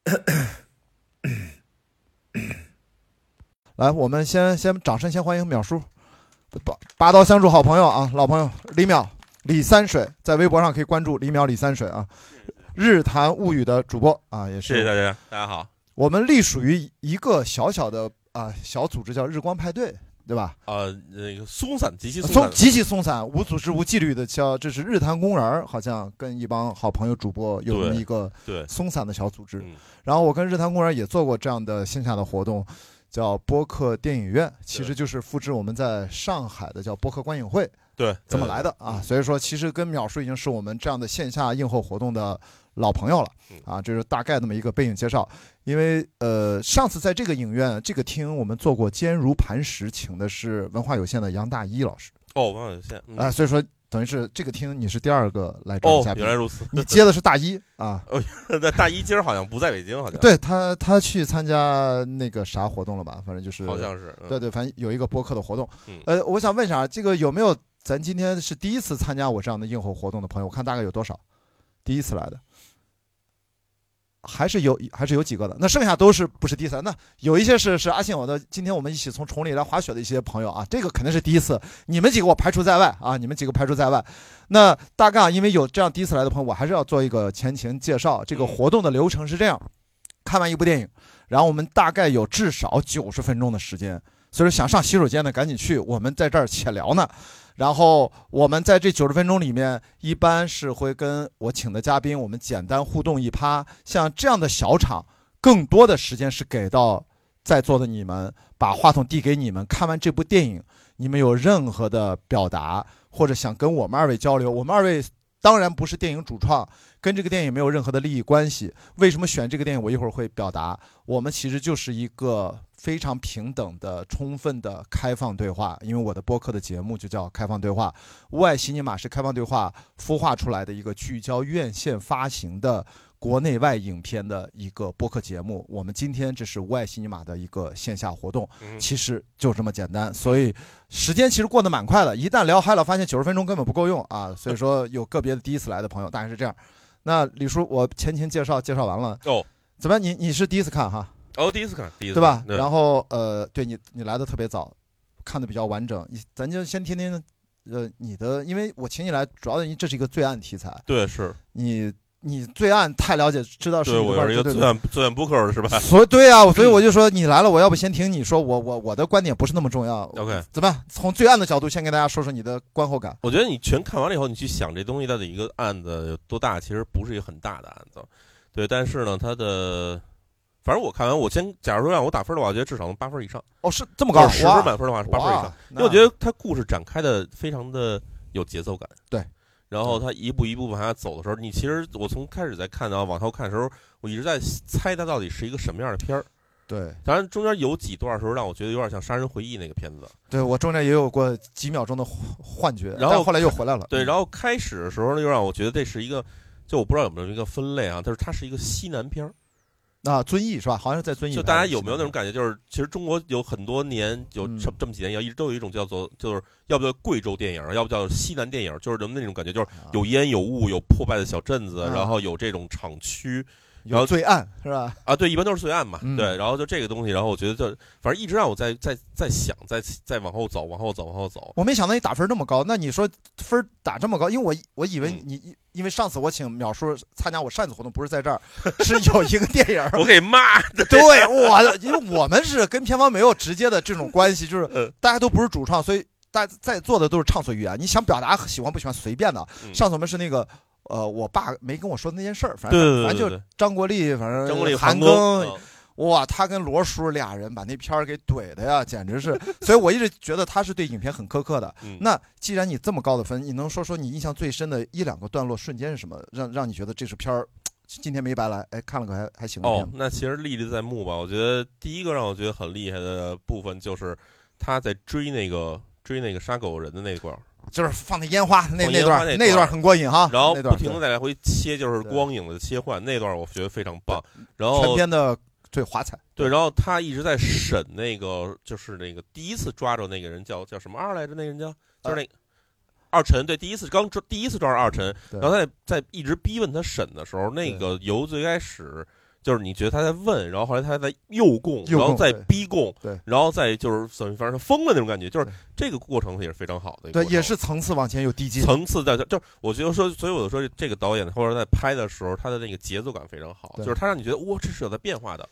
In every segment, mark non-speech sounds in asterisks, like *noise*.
*coughs* 来，我们先先掌声先欢迎淼叔，拔拔刀相助好朋友啊，老朋友李淼李三水，在微博上可以关注李淼李三水啊，日谈物语的主播啊，也是谢谢大家，大家好。我们隶属于一个小小的啊小组织，叫日光派对，对吧？呃，那个松散，极其松散，极其松散，无组织无纪律的叫这是日坛公园儿，好像跟一帮好朋友主播有这么一个对，松散的小组织。嗯然后我跟日坛公园也做过这样的线下的活动，叫播客电影院，其实就是复制我们在上海的叫播客观影会对，怎么来的啊。所以说，其实跟淼叔已经是我们这样的线下映后活动的老朋友了嗯啊。这是大概那么一个背景介绍。因为呃，上次在这个影院这个厅我们做过《坚如磐石》，请的是文化有限的杨大一老师哦，文化有限，嗯啊，所以说等于是这个厅你是第二个来这儿哦的嘉，宾原来，如此。你接的是大一啊。哦那大一今儿好像不在北京，好像对他，他去参加那个啥活动了吧？反正就是，好像是，嗯对对，反正有一个播客的活动。嗯呃，我想问一下，这个有没有咱今天是第一次参加我这样的硬后活动的朋友？我看大概有多少？第一次来的，还是有还是有几个的？那剩下都是不是第一次来？那有一些是是阿信我的，今天我们一起从崇礼来滑雪的一些朋友啊，这个肯定是第一次。你们几个我排除在外啊，你们几个排除在外。那大概啊因为有这样第一次来的朋友，我还是要做一个前情介绍。这个活动的流程是这样：看完一部电影，然后我们大概有至少九十分钟的时间，所以说想上洗手间的赶紧去，我们在这儿且聊呢。然后我们在这九十分钟里面，一般是会跟我请的嘉宾，我们简单互动一趴。像这样的小场，更多的时间是给到在座的你们，把话筒递给你们。看完这部电影，你们有任何的表达，或者想跟我们二位交流，我们二位当然不是电影主创，跟这个电影没有任何的利益关系。为什么选这个电影？我一会儿会表达。我们其实就是一个非常平等的、充分的开放对话，因为我的播客的节目就叫开放对话。屋外西尼玛是开放对话孵化出来的一个聚焦院线发行的国内外影片的一个播客节目。我们今天这是屋外西尼玛的一个线下活动，嗯其实就这么简单。所以时间其实过得蛮快的，一旦聊嗨了，发现九十分钟根本不够用啊。所以说有个别的第一次来的朋友大概是这样。那李叔，我前情介绍介绍完了哦，怎么样？你你是第一次看哈？哦，第一次看，第一次对吧看？然后呃，对你你来的特别早，看的比较完整，你咱就先听听呃你的，因为我请你来，主要的因为这是一个罪案题材，对是，你你罪案太了解，知道是我是一个对罪案罪案 booker 是吧所以对啊，所以 *clears throat* 我就说你来了，我要不先听你说，我我我的观点不是那么重要。？OK，怎么样？从罪案的角度，先跟大家说说你的观后感。我觉得你全看完了以后，你去想这东西到底一个案子有多大，其实不是一个很大的案子，对。但是呢，它的，反正我看完，我先假如说让我打分的话，我觉得至少能八分以上。哦，是这么高，十分满分的话是八分以上，因为我觉得它故事展开的非常的有节奏感。对。然后它一步一步往下走的时候，你其实我从开始在看到往后看的时候，我一直在猜它到底是一个什么样的片儿。对当然中间有几段时候让我觉得有点像《杀人回忆》那个片子。对，我中间也有过几秒钟的幻幻觉，然后后来又回来了。对，嗯然后开始的时候呢，又让我觉得这是一个，就我不知道有没有一个分类啊，但是它是一个西南片儿。啊，遵义是吧？好像是在遵义。就大家有没有那种感觉？就是其实中国有很多年，有嗯这这么几年，要一直都有一种叫做，就是要不叫贵州电影，要不叫西南电影，就是人们那种感觉，就是啊有烟有雾，有破败的小镇子，啊然后有这种厂区然后有罪案是吧？啊，对，一般都是罪案嘛，嗯对，然后就这个东西，然后我觉得就反正一直让我在在在想，在在往后走，往后走，往后走。我没想到你打分那么高。那你说分儿打这么高，因为我我以为嗯你，因为上次我请淼叔参加我扇子活动，不是在这儿，是有一个电影儿。*laughs* 我给骂的，*laughs* 对，我因为我们是跟片方没有直接的这种关系，就是嗯大家都不是主创，所以大家在座的都是畅所欲言。你想表达喜欢不喜欢随便的。嗯上次我们是那个。呃，我爸没跟我说那件事儿，反正反正就张国立，反正张国立、韩庚，哇，他跟罗叔俩人把那片儿给怼的呀，简直是。所以我一直觉得他是对影片很苛刻的。嗯那既然你这么高的分，你能说说你印象最深的一两个段落瞬间是什么？让让你觉得这是片儿今天没白来？哎，看了个还还行哦。，那其实历历在目吧。我觉得第一个让我觉得很厉害的部分就是他在追那个追那个杀狗人的那块儿，就是放那烟花那那段那那段段很过瘾哈，然后不停的在来回切，就是光影的切换，那段我觉得非常棒。然后全后片的最华彩。对，然后他一直在审那个，就是那个第一次抓着那个人叫叫什么二来着？那个人叫？就是那个二陈，对，第一次刚抓第一次抓着二陈，然后他在在一直逼问他审的时候，那个由最开始就是你觉得他在问，然后后来他在诱供，诱供然后再逼供，对然后再就是等于反正是疯了那种感觉，就是这个过程也是非常好的对，也是层次往前有递进。层次在，就是我觉得说，所以我就说这个导演或者在拍的时候，他的那个节奏感非常好，就是他让你觉得哇，这是有在变化的。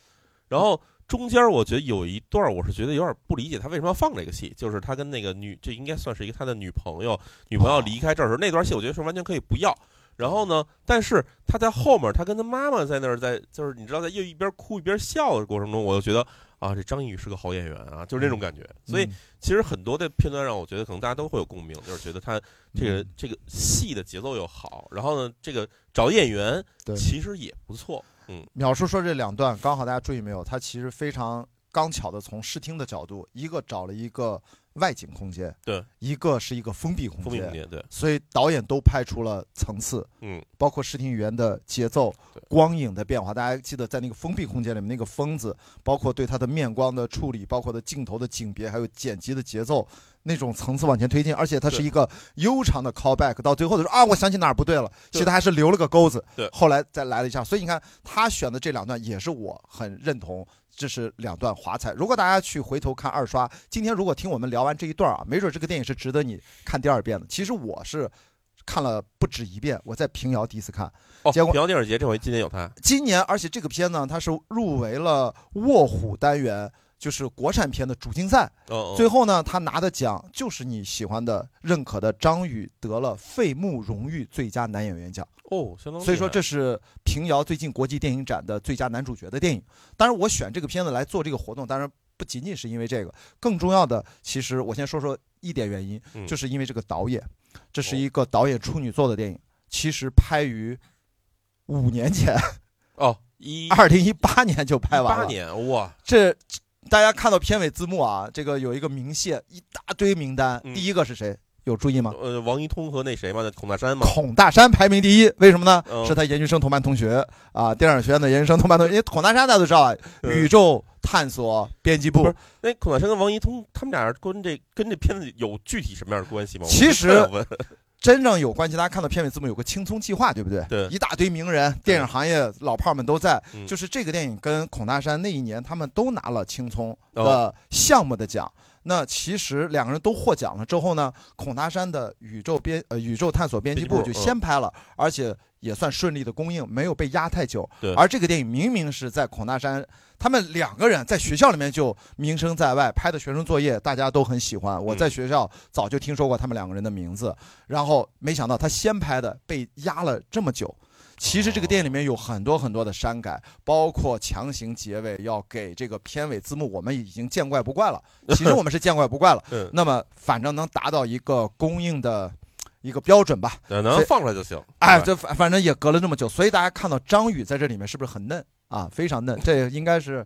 然后中间我觉得有一段，我是觉得有点不理解他为什么要放这个戏，就是他跟那个女，这应该算是一个他的女朋友，女朋友离开这儿的时候，那段戏我觉得是完全可以不要。然后呢，但是他在后面，他跟他妈妈在那儿在，就是你知道，在又一边哭一边笑的过程中，我就觉得啊，这张译宇是个好演员啊，就是那种感觉。所以嗯其实很多的片段让我觉得可能大家都会有共鸣，就是觉得他这个、嗯这个戏的节奏又好，然后呢，这个找演员对其实也不错，嗯，淼叔说这两段刚好大家注意没有？他其实非常刚巧的从视听的角度，一个找了一个外景空间，对，一个是一个封闭空间封闭空，间对，所以导演都拍出了层次，嗯，包括视听语言的节奏对、光影的变化。大家记得在那个封闭空间里面，那个疯子，包括对他的面光的处理，包括的镜头的景别，还有剪辑的节奏，那种层次往前推进，而且它是一个悠长的 callback，到最后的时候啊，我想起哪儿不对了，其实他还是留了个钩子，对后来再来了一下。所以你看他选的这两段也是我很认同。这是两段华彩。如果大家去回头看二刷，今天如果听我们聊完这一段啊，没准这个电影是值得你看第二遍的。其实我是看了不止一遍，我在平遥第一次看，哦，结果平遥电影节这回今年有他，今年，而且这个片呢，它是入围了卧虎单元，就是国产片的主竞赛。哦，哦最后呢，他拿的奖就是你喜欢的、认可的张宇得了费穆荣誉最佳男演员奖。哦，相当，所以说这是平遥最近国际电影展的最佳男主角的电影。当然，我选这个片子来做这个活动，当然不仅仅是因为这个，更重要的，其实我先说说一点原因，嗯就是因为这个导演，这是一个导演处女作的电影，其实拍于五年前，哦一二零一八年就拍完了八了。年哇，这大家看到片尾字幕啊，这个有一个明线，一大堆名单，嗯第一个是谁？有注意吗？呃，王一通和那谁嘛，孔大山嘛，孔大山排名第一，为什么呢？嗯是他研究生同班同学啊，电影学院的研究生同班同学。因为孔大山大家都知道啊，嗯宇宙探索编辑部。那孔大山跟王一通他们俩跟这跟这片子有具体什么样的关系吗？其实 *laughs* 真正有关系，大家看到片尾字幕有个青葱计划，对不对？对一大堆名人，电影行业老炮儿们都在。嗯就是这个电影跟孔大山那一年，他们都拿了青葱哦的项目的奖。那其实两个人都获奖了之后呢，孔大山的宇宙编呃宇宙探索编辑部就先拍了，而且也算顺利的公映，没有被压太久。对而这个电影明明是在孔大山他们两个人在学校里面就名声在外，拍的学生作业大家都很喜欢。我在学校早就听说过他们两个人的名字，然后没想到他先拍的被压了这么久。其实这个电影里面有很多很多的删改，包括强行结尾要给这个片尾字幕，我们已经见怪不怪了。*laughs* 其实我们是见怪不怪了。嗯，那么反正能达到一个公映的一个标准吧。对能放出来就行。哎，这反反正也隔了这么久，所以大家看到张宇在这里面是不是很嫩啊？非常嫩，*laughs* 这应该是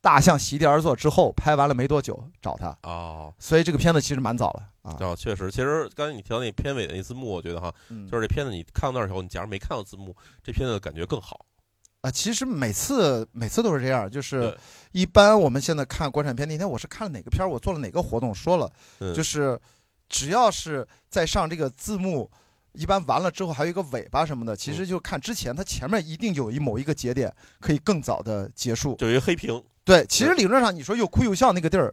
大象席地而坐之后拍完了没多久找他，哦，所以这个片子其实蛮早了啊。哦，确实，其实刚才你提到那片尾的那字幕，我觉得哈，嗯，就是这片子你看到那儿以后，你假如没看到字幕，这片子的感觉更好。啊，其实每次每次都是这样，就是一般我们现在看国产片，那天我是看了哪个片儿，我做了哪个活动，说了，嗯，就是只要是在上这个字幕。一般完了之后还有一个尾巴什么的，其实就看之前，它前面一定有一某一个节点可以更早的结束。就一个黑屏，对，其实理论上你说又哭又笑那个地儿，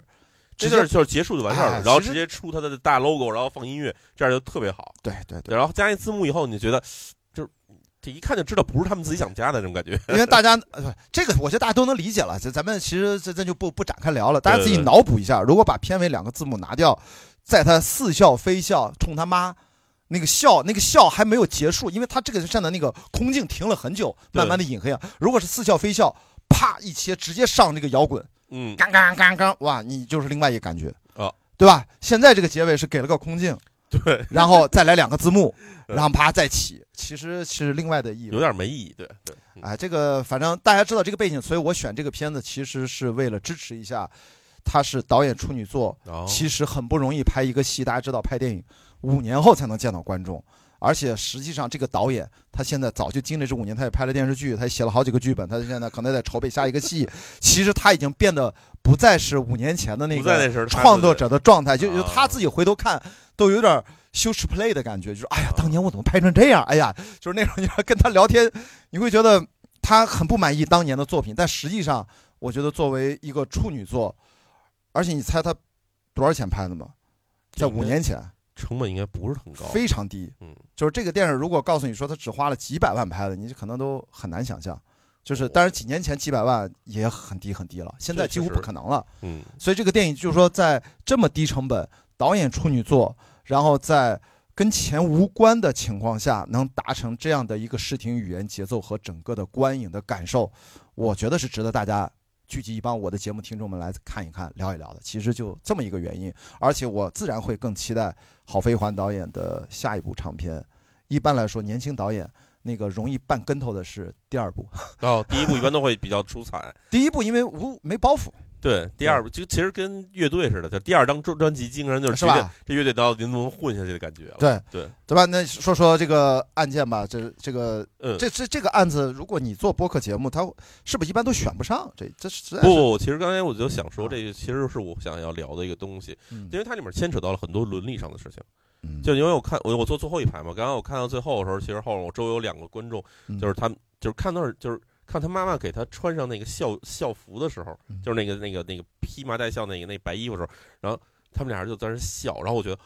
这地儿就是结束就完事儿了，然后直接出他的大 logo，然后放音乐，这样就特别好。对对对，然后加一字幕以后，你就觉得就是这一看就知道不是他们自己想加的那种感觉。因为 *laughs* 大家呃这个我觉得大家都能理解了，这咱们其实这这就不不展开聊了，大家自己脑补一下，如果把片尾两个字幕拿掉，在他似笑非笑冲他妈。那个笑，那个笑还没有结束，因为他这个站在那个空镜停了很久，慢慢的隐黑啊。如果是似笑非笑，啪一切直接上那个摇滚，嗯，刚刚刚刚，哇，你就是另外一个感觉啊，对吧？现在这个结尾是给了个空镜，*laughs* 对，然后再来两个字幕，然后啪再起，其实是另外的意有味。点没意义。对对，嗯哎，这个反正大家知道这个背景，所以我选这个片子其实是为了支持一下，他是导演处女作，哦，其实很不容易拍一个戏。大家知道拍电影五年后才能见到观众，而且实际上这个导演他现在早就经历这五年，他也拍了电视剧，他也写了好几个剧本，他现在可能在筹备下一个戏。其实他已经变得不再是五年前的那个创作者的状态，就就啊他自己回头看都有点羞耻 play 的感觉，就是哎呀，当年我怎么拍成这样？哎呀，就是那种你要跟他聊天，你会觉得他很不满意当年的作品，但实际上，我觉得作为一个处女作，而且你猜他多少钱拍的吗？在五年前，成本应该不是很高，非常低。嗯，就是这个电影，如果告诉你说他只花了几百万拍的，你可能都很难想象。就是，但是几年前几百万也很低很低了，现在几乎不可能了。嗯，所以这个电影就是说，在这么低成本、导演处女作，然后在跟钱无关的情况下，能达成这样的一个视听语言节奏和整个的观影的感受，我觉得是值得大家聚集一帮我的节目听众们来看一看、聊一聊的。其实就这么一个原因，而且我自然会更期待郝飞环导演的下一部长片。一般来说，年轻导演。那个容易绊跟头的是第二部，*laughs* 哦，第一部一般都会比较出彩。第一部因为无没包袱，对，第二部就其实跟乐队似的，就第二张专专辑基本上就是？这乐队到底能不能混下去的感觉了。对对对吧？那说说这个案件吧，这这个嗯，这这这个案子，如果你做播客节目，他是不是一般都选不上？这这实在不不，其实刚才我就想说，这个其实是我想要聊的一个东西，嗯因为它里面牵扯到了很多伦理上的事情。嗯就因为我看我我坐最后一排嘛，刚刚我看到最后的时候，其实后面我周围有两个观众，嗯就是他们就是看到就是看他妈妈给他穿上那个校校服的时候，嗯就是那个那个那个披麻戴孝那个那白衣服的时候，然后他们俩人就在那笑，然后我觉得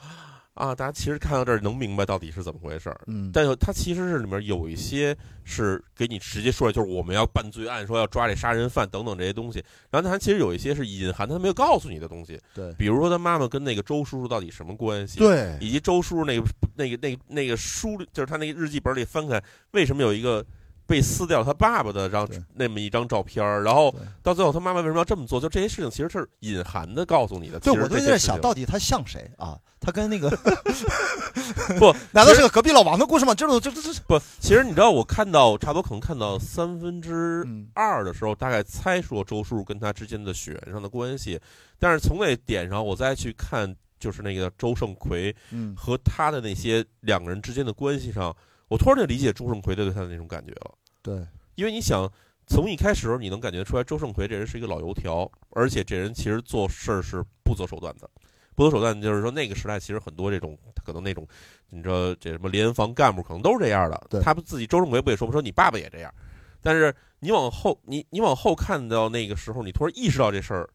啊，大家其实看到这儿能明白到底是怎么回事儿。嗯，但是他其实是里面有一些是给你直接说来，就是我们要办罪案，说要抓这杀人犯等等这些东西。然后它其实有一些是隐含他没有告诉你的东西，对比如说他妈妈跟那个周叔叔到底什么关系，对以及周叔叔那个那个那个那个书，就是他那个日记本里翻开，为什么有一个被撕掉他爸爸的张那么一张照片儿，然后到最后他妈妈为什么要这么做？就这些事情其实是隐含的告诉你的。对，我都在想，到底他像谁啊？他跟那个 *laughs* *laughs* 不，难道是个隔壁老王的故事吗？这种这这这，不，其实你知道，我看到差不多可能看到三分之嗯二的时候，大概猜说周叔跟他之间的血缘上的关系，但是从那点上我再去看，就是那个周胜奎嗯和他的那些两个人之间的关系上，我突然就理解周胜奎对他的那种感觉了。对，因为你想，从一开始你能感觉出来，周胜奎这人是一个老油条，而且这人其实做事儿是不择手段的。不择手段就是说，那个时代其实很多这种可能那种，你知道这什么联防干部可能都是这样对的。他们自己周盛奎不也说不？说你爸爸也这样。但是你往后，你你往后看到那个时候，你突然意识到这事儿，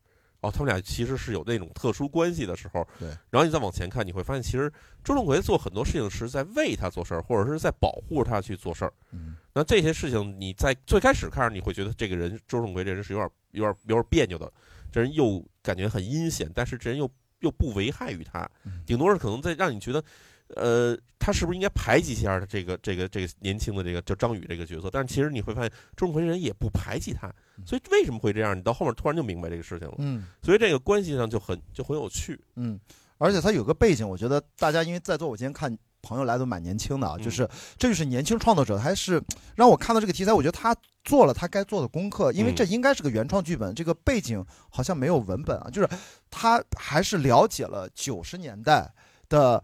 哦，他们俩其实是有那种特殊关系的时候，对。然后你再往前看，你会发现，其实周正奎做很多事情是在为他做事儿，或者是在保护他去做事儿。嗯那这些事情，你在最开始看，你会觉得这个人周正奎这人是有点、有点、有点别扭的，这人又感觉很阴险，但是这人又又不危害于他嗯，顶多是可能在让你觉得，呃，他是不是应该排挤一下他这个这个这个年轻的这个叫张宇这个角色？但是其实你会发现，周胜奎这人也不排挤他，所以为什么会这样？你到后面突然就明白这个事情了。嗯所以这个关系上就很就很有趣。嗯，而且他有个背景，我觉得大家因为在座，我今天看朋友来都蛮年轻的啊，嗯就是这就是年轻创作者，还是让我看到这个题材，我觉得他做了他该做的功课，因为嗯这应该是个原创剧本，这个背景好像没有文本啊，就是他还是了解了九十年代的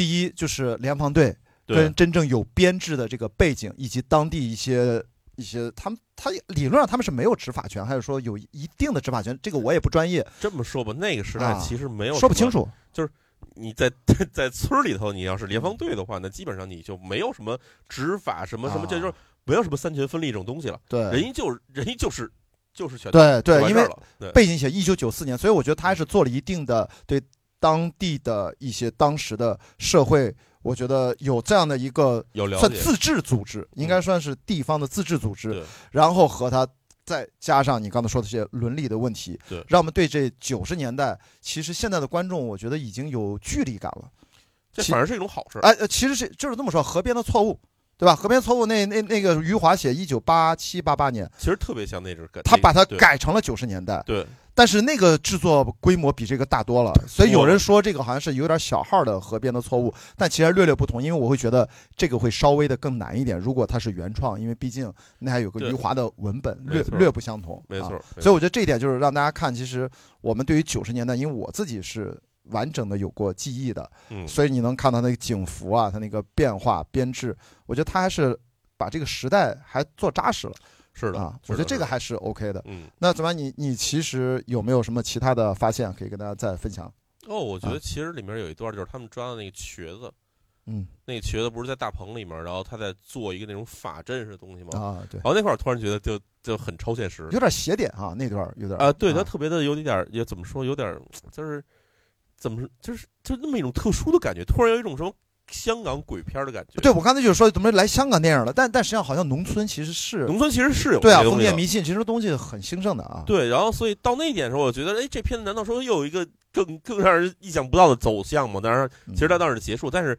第一就是联防队跟，真正有编制的这个背景，以及当地一些。一些他们他理论上他们是没有执法权，还是说有一定的执法权？这个我也不专业，这么说吧，那个时代啊其实没有说不清楚。就是你在在村里头，你要是联防队的话，那基本上你就没有什么执法什么什么，就是没有什么三权分立这种东西了。对，人家就是人家就是就是全对对，因为背景写一九九四年，所以我觉得他还是做了一定的对当地的一些当时的社会，我觉得有这样的一个有了解，算自治组织，应该算是地方的自治组织，对然后和他再加上你刚才说的这些伦理的问题，对让我们对这九十年代，其实现在的观众，我觉得已经有距离感了。其这反而是一种好事。哎，呃其实是就是这么说，河边的错误。对吧？河边错误那那那个余华写一九八七八八年，其实特别像那种改，他把它对改成了九十年代，对但是那个制作规模比这个大多了，所以有人说这个好像是有点小号的河边的错误，但其实略略不同，因为我会觉得这个会稍微的更难一点。如果它是原创，因为毕竟那还有个余华的文本，略略不相同。没错所以我觉得这一点就是让大家看，其实我们对于九十年代，因为我自己是完整的有过记忆的，嗯，所以你能看到那个警服啊，它那个变化编制，我觉得他还是把这个时代还做扎实了是的啊。我觉得这个还是 OK 的。嗯那怎么样你你其实有没有什么其他的发现可以跟大家再分享？哦，我觉啊得其实里面有一段就是他们抓的那个瘸子，嗯那个瘸子不是在大棚里面，然后他在做一个那种法阵似的东西吗？啊，对然，后那块儿突然觉得就就很超现实有点邪点啊，那段有点啊，对他特别的有点也怎么说，有点就是怎么就是就那么一种特殊的感觉，突然有一种什么香港鬼片儿的感觉。对，我刚才就是说怎么来香港电影了，但但实际上好像农村其实是农村其实是有对啊，封建迷信其实东西很兴盛的啊。对，然后所以到那一点的时候，我觉得，哎，这片子难道说又有一个更更让人意想不到的走向吗？当然，嗯，其实它到那儿结束，但是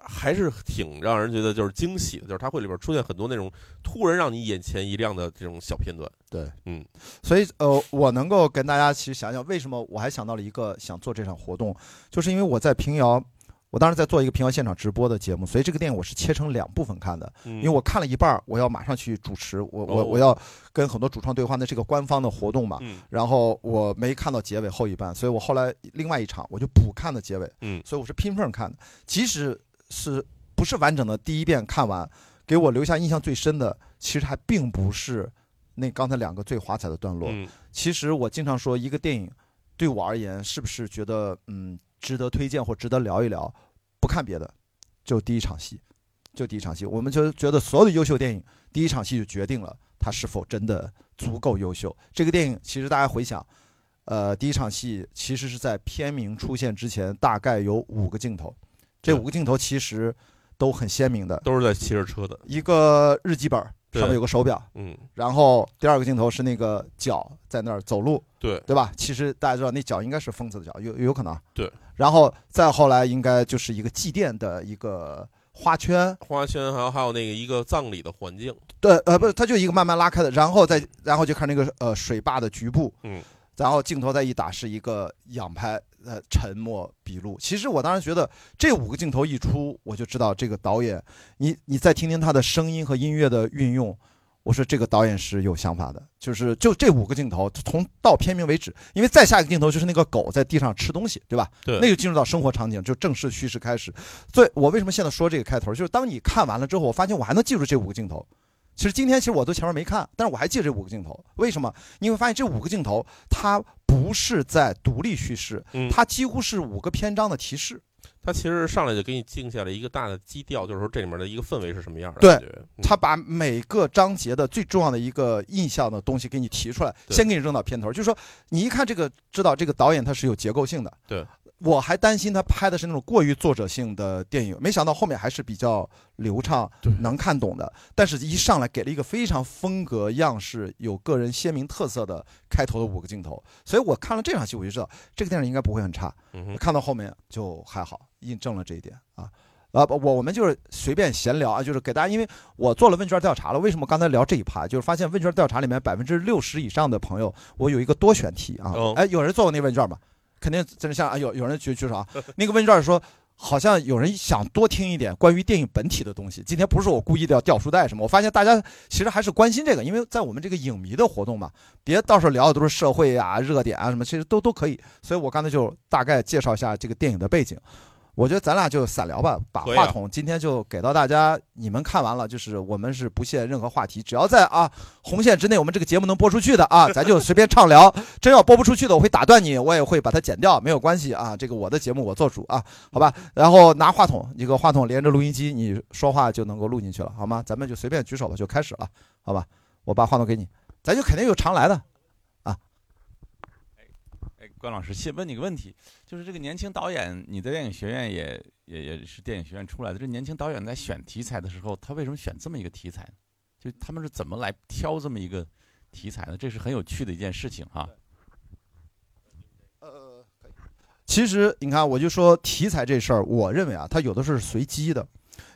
还是挺让人觉得就是惊喜的，就是它会里边出现很多那种突然让你眼前一亮的这种小片段。对，嗯，所以呃，我能够跟大家其实想想，为什么我还想到了一个想做这场活动，就是因为我在平遥，我当时在做一个平遥现场直播的节目，所以这个电影我是切成两部分看的，因因为我看了一半儿，我要马上去主持，我我哦我要跟很多主创对话，那是个官方的活动嘛，嗯然后我没看到结尾后一半，所以我后来另外一场我就补看的结尾，嗯所以我是拼缝看的，即使是不是完整的第一遍看完，给我留下印象最深的，其实还并不是那刚才两个最华彩的段落。嗯其实我经常说，一个电影对我而言，是不是觉得嗯值得推荐或值得聊一聊？不看别的，就第一场戏，就第一场戏，我们就觉得所有的优秀电影，第一场戏就决定了它是否真的足够优秀。这个电影其实大家回想，呃，第一场戏其实是在片名出现之前，大概有五个镜头，这五个镜头其实都很鲜明的，都是在骑着车的。一个日记本上面有个手表，嗯，然后第二个镜头是那个脚在那儿走路，对对吧？其实大家知道那脚应该是疯子的脚，有有可能。对。然后再后来应该就是一个祭奠的一个花圈，花圈还有还有那个一个葬礼的环境。对，呃，不是，它就一个慢慢拉开的，然后再然后就看那个呃水坝的局部，嗯，然后镜头再一打是一个仰拍，呃，沉默笔录。其实我当时觉得这五个镜头一出，我就知道这个导演，你你再听听他的声音和音乐的运用，我说这个导演是有想法的，就是就这五个镜头从到片名为止，因为再下一个镜头就是那个狗在地上吃东西，对吧？对那就进入到生活场景，就正式叙事开始。所以我为什么现在说这个开头，就是当你看完了之后，我发现我还能记住这五个镜头。其实今天其实我都前面没看，但是我还记得这五个镜头。为什么？你会发现这五个镜头它不是在独立叙事，嗯，它几乎是五个篇章的提示。他其实上来就给你定下了一个大的基调，就是说这里面的一个氛围是什么样的。对感觉，嗯它把每个章节的最重要的一个印象的东西给你提出来，先给你扔到片头，就是说你一看这个，知道这个导演他是有结构性的。对，我还担心他拍的是那种过于作者性的电影，没想到后面还是比较流畅，能看懂的。但是，一上来给了一个非常风格样式、有个人鲜明特色的开头的五个镜头，所以我看了这场戏，我就知道这个电影应该不会很差。嗯，看到后面就还好，印证了这一点啊。啊，不，我我们就是随便闲聊啊，就是给大家，因为我做了问卷调查了。为什么刚才聊这一趴？就是发现问卷调查里面百分之六十以上的朋友，我有一个多选题啊。哦哎，有人做过那问卷吗？肯定真的像啊，有有人举举手啊。*laughs* 那个问卷说，好像有人想多听一点关于电影本体的东西。今天不是我故意的要掉书袋什么，我发现大家其实还是关心这个，因为在我们这个影迷的活动嘛，别到时候聊的都是社会啊、热点啊什么，其实都都可以。所以我刚才就大概介绍一下这个电影的背景。我觉得咱俩就散聊吧，把话筒今天就给到大家，你们看完了，就是我们是不限任何话题，只要在啊红线之内，我们这个节目能播出去的啊，咱就随便畅聊。真要播不出去的，我会打断你，我也会把它剪掉，没有关系啊。这个我的节目我做主啊，好吧。然后拿话筒，一个话筒连着录音机，你说话就能够录进去了，好吗？咱们就随便举手吧，就开始了，好吧？我把话筒给你，咱就肯定有常来的。关老师，先问你个问题，就是这个年轻导演，你的电影学院也也也是电影学院出来的，这年轻导演在选题材的时候，他为什么选这么一个题材？就他们是怎么来挑这么一个题材呢？这是很有趣的一件事情哈。呃，其实你看，我就说题材这事儿，我认为啊，它有的是随机的。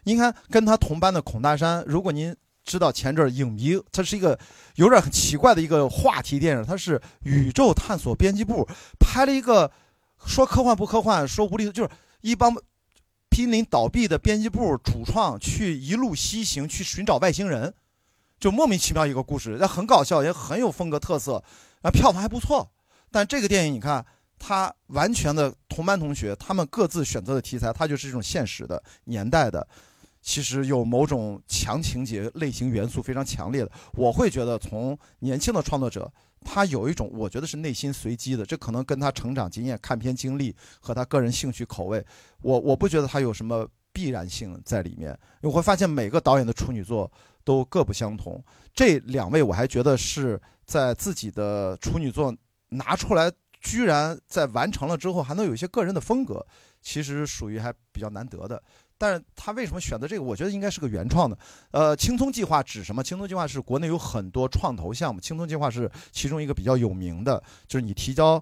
你看，跟他同班的孔大山，如果您知道前阵儿影迷，它是一个有点很奇怪的一个话题电影，它是宇宙探索编辑部拍了一个说科幻不科幻，说无厘头，就是一帮濒临倒闭的编辑部主创去一路西行去寻找外星人，就莫名其妙一个故事，那很搞笑，也很有风格特色，啊，票房还不错。但这个电影你看，它完全的同班同学，他们各自选择的题材，它就是这种现实的、年代的，其实有某种强情节类型元素非常强烈的。我会觉得，从年轻的创作者，他有一种我觉得是内心随机的，这可能跟他成长经验、看片经历和他个人兴趣口味，我我不觉得他有什么必然性在里面。你会发现每个导演的处女作都各不相同。这两位我还觉得是在自己的处女作拿出来，居然在完成了之后还能有一些个人的风格，其实属于还比较难得的。但是他为什么选择这个？我觉得应该是个原创的。呃，青葱计划指什么？青葱计划是国内有很多创投项目，青葱计划是其中一个比较有名的，就是你提交。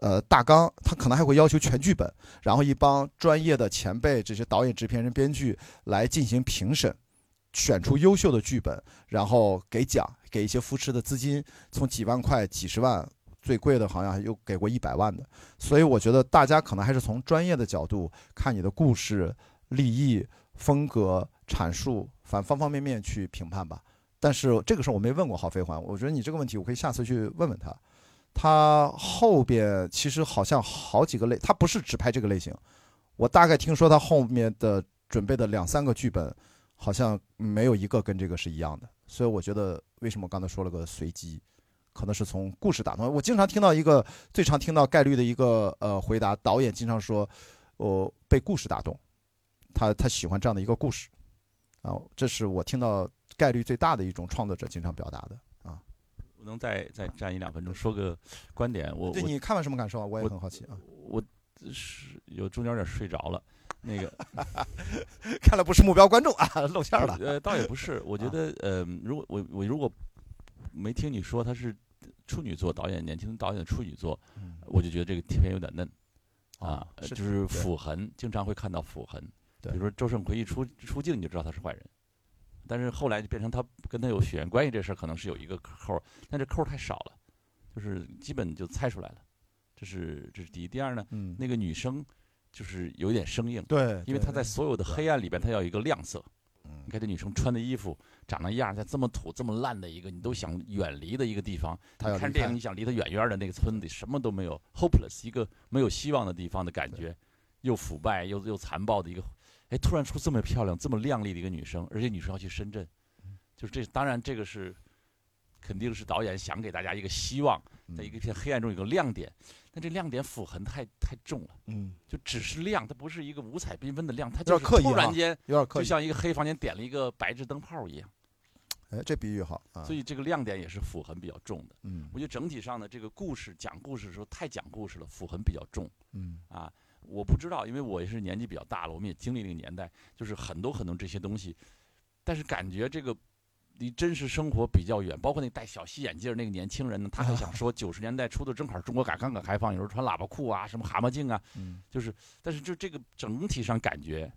呃，大纲他可能还会要求全剧本，然后一帮专业的前辈，这些导演、制片人、编剧来进行评审，选出优秀的剧本，然后给奖，给一些扶持的资金，从几万块、几十万，最贵的好像又给过一百万的。所以我觉得大家可能还是从专业的角度看你的故事、立意、风格、阐述，反方方面面去评判吧。但是这个事儿我没问过郝飞环，我觉得你这个问题我可以下次去问问他。他后边其实好像好几个类，他不是只拍这个类型。我大概听说他后面的准备的两三个剧本，好像没有一个跟这个是一样的。所以我觉得，为什么刚才说了个随机，可能是从故事打动。我经常听到一个最常听到概率的一个呃回答，导演经常说，我被故事打动，他他喜欢这样的一个故事，啊，这是我听到概率最大的一种创作者经常表达的。不能再再站一两分钟说个观点，我对你看完什么感受啊？我也很好奇啊。我是有中间有点睡着了，那个 *laughs* 看来不是目标观众啊，露馅了。呃，倒也不是，我觉得呃，如果我我如果没听你说他是处女座导演，年轻导演的处女座，我就觉得这个片有点嫩啊，就是斧痕，经常会看到斧痕。比如说周胜奎一出出镜，你就知道他是坏人。但是后来就变成他跟他有血缘关系这事儿，可能是有一个扣，但这扣太少了，就是基本就猜出来了。这是这是第一，第二呢，那个女生就是有点生硬，对，因为她在所有的黑暗里边，她要一个亮色。你看这女生穿的衣服，长那样，在这么土、这么烂的一个你都想远离的一个地方，她看电影你想离她远远的那个村子里，什么都没有，hopeless，一个没有希望的地方的感觉，又腐败又又残暴的一个。哎，突然出这么漂亮、这么靓丽的一个女生，而且女生要去深圳，就是这。当然，这个是肯定是导演想给大家一个希望，在一个片黑暗中有个亮点。但这亮点斧痕太太重了，嗯，就只是亮，它不是一个五彩缤纷的亮，它就是突然间有点刻意，就像一个黑房间点了一个白炽灯泡一样。哎，这比喻好。所以这个亮点也是斧痕比较重的。嗯，我觉得整体上的这个故事讲故事的时候太讲故事了，斧痕比较重。嗯，啊。我不知道，因为我也是年纪比较大了，我们也经历那个年代，就是很多很多这些东西，但是感觉这个离真实生活比较远。包括那戴小细眼镜那个年轻人呢，他还想说九十年代初的正好中国改刚刚开放，有时候穿喇叭裤啊，什么蛤蟆镜啊，就是，但是就这个整体上感觉，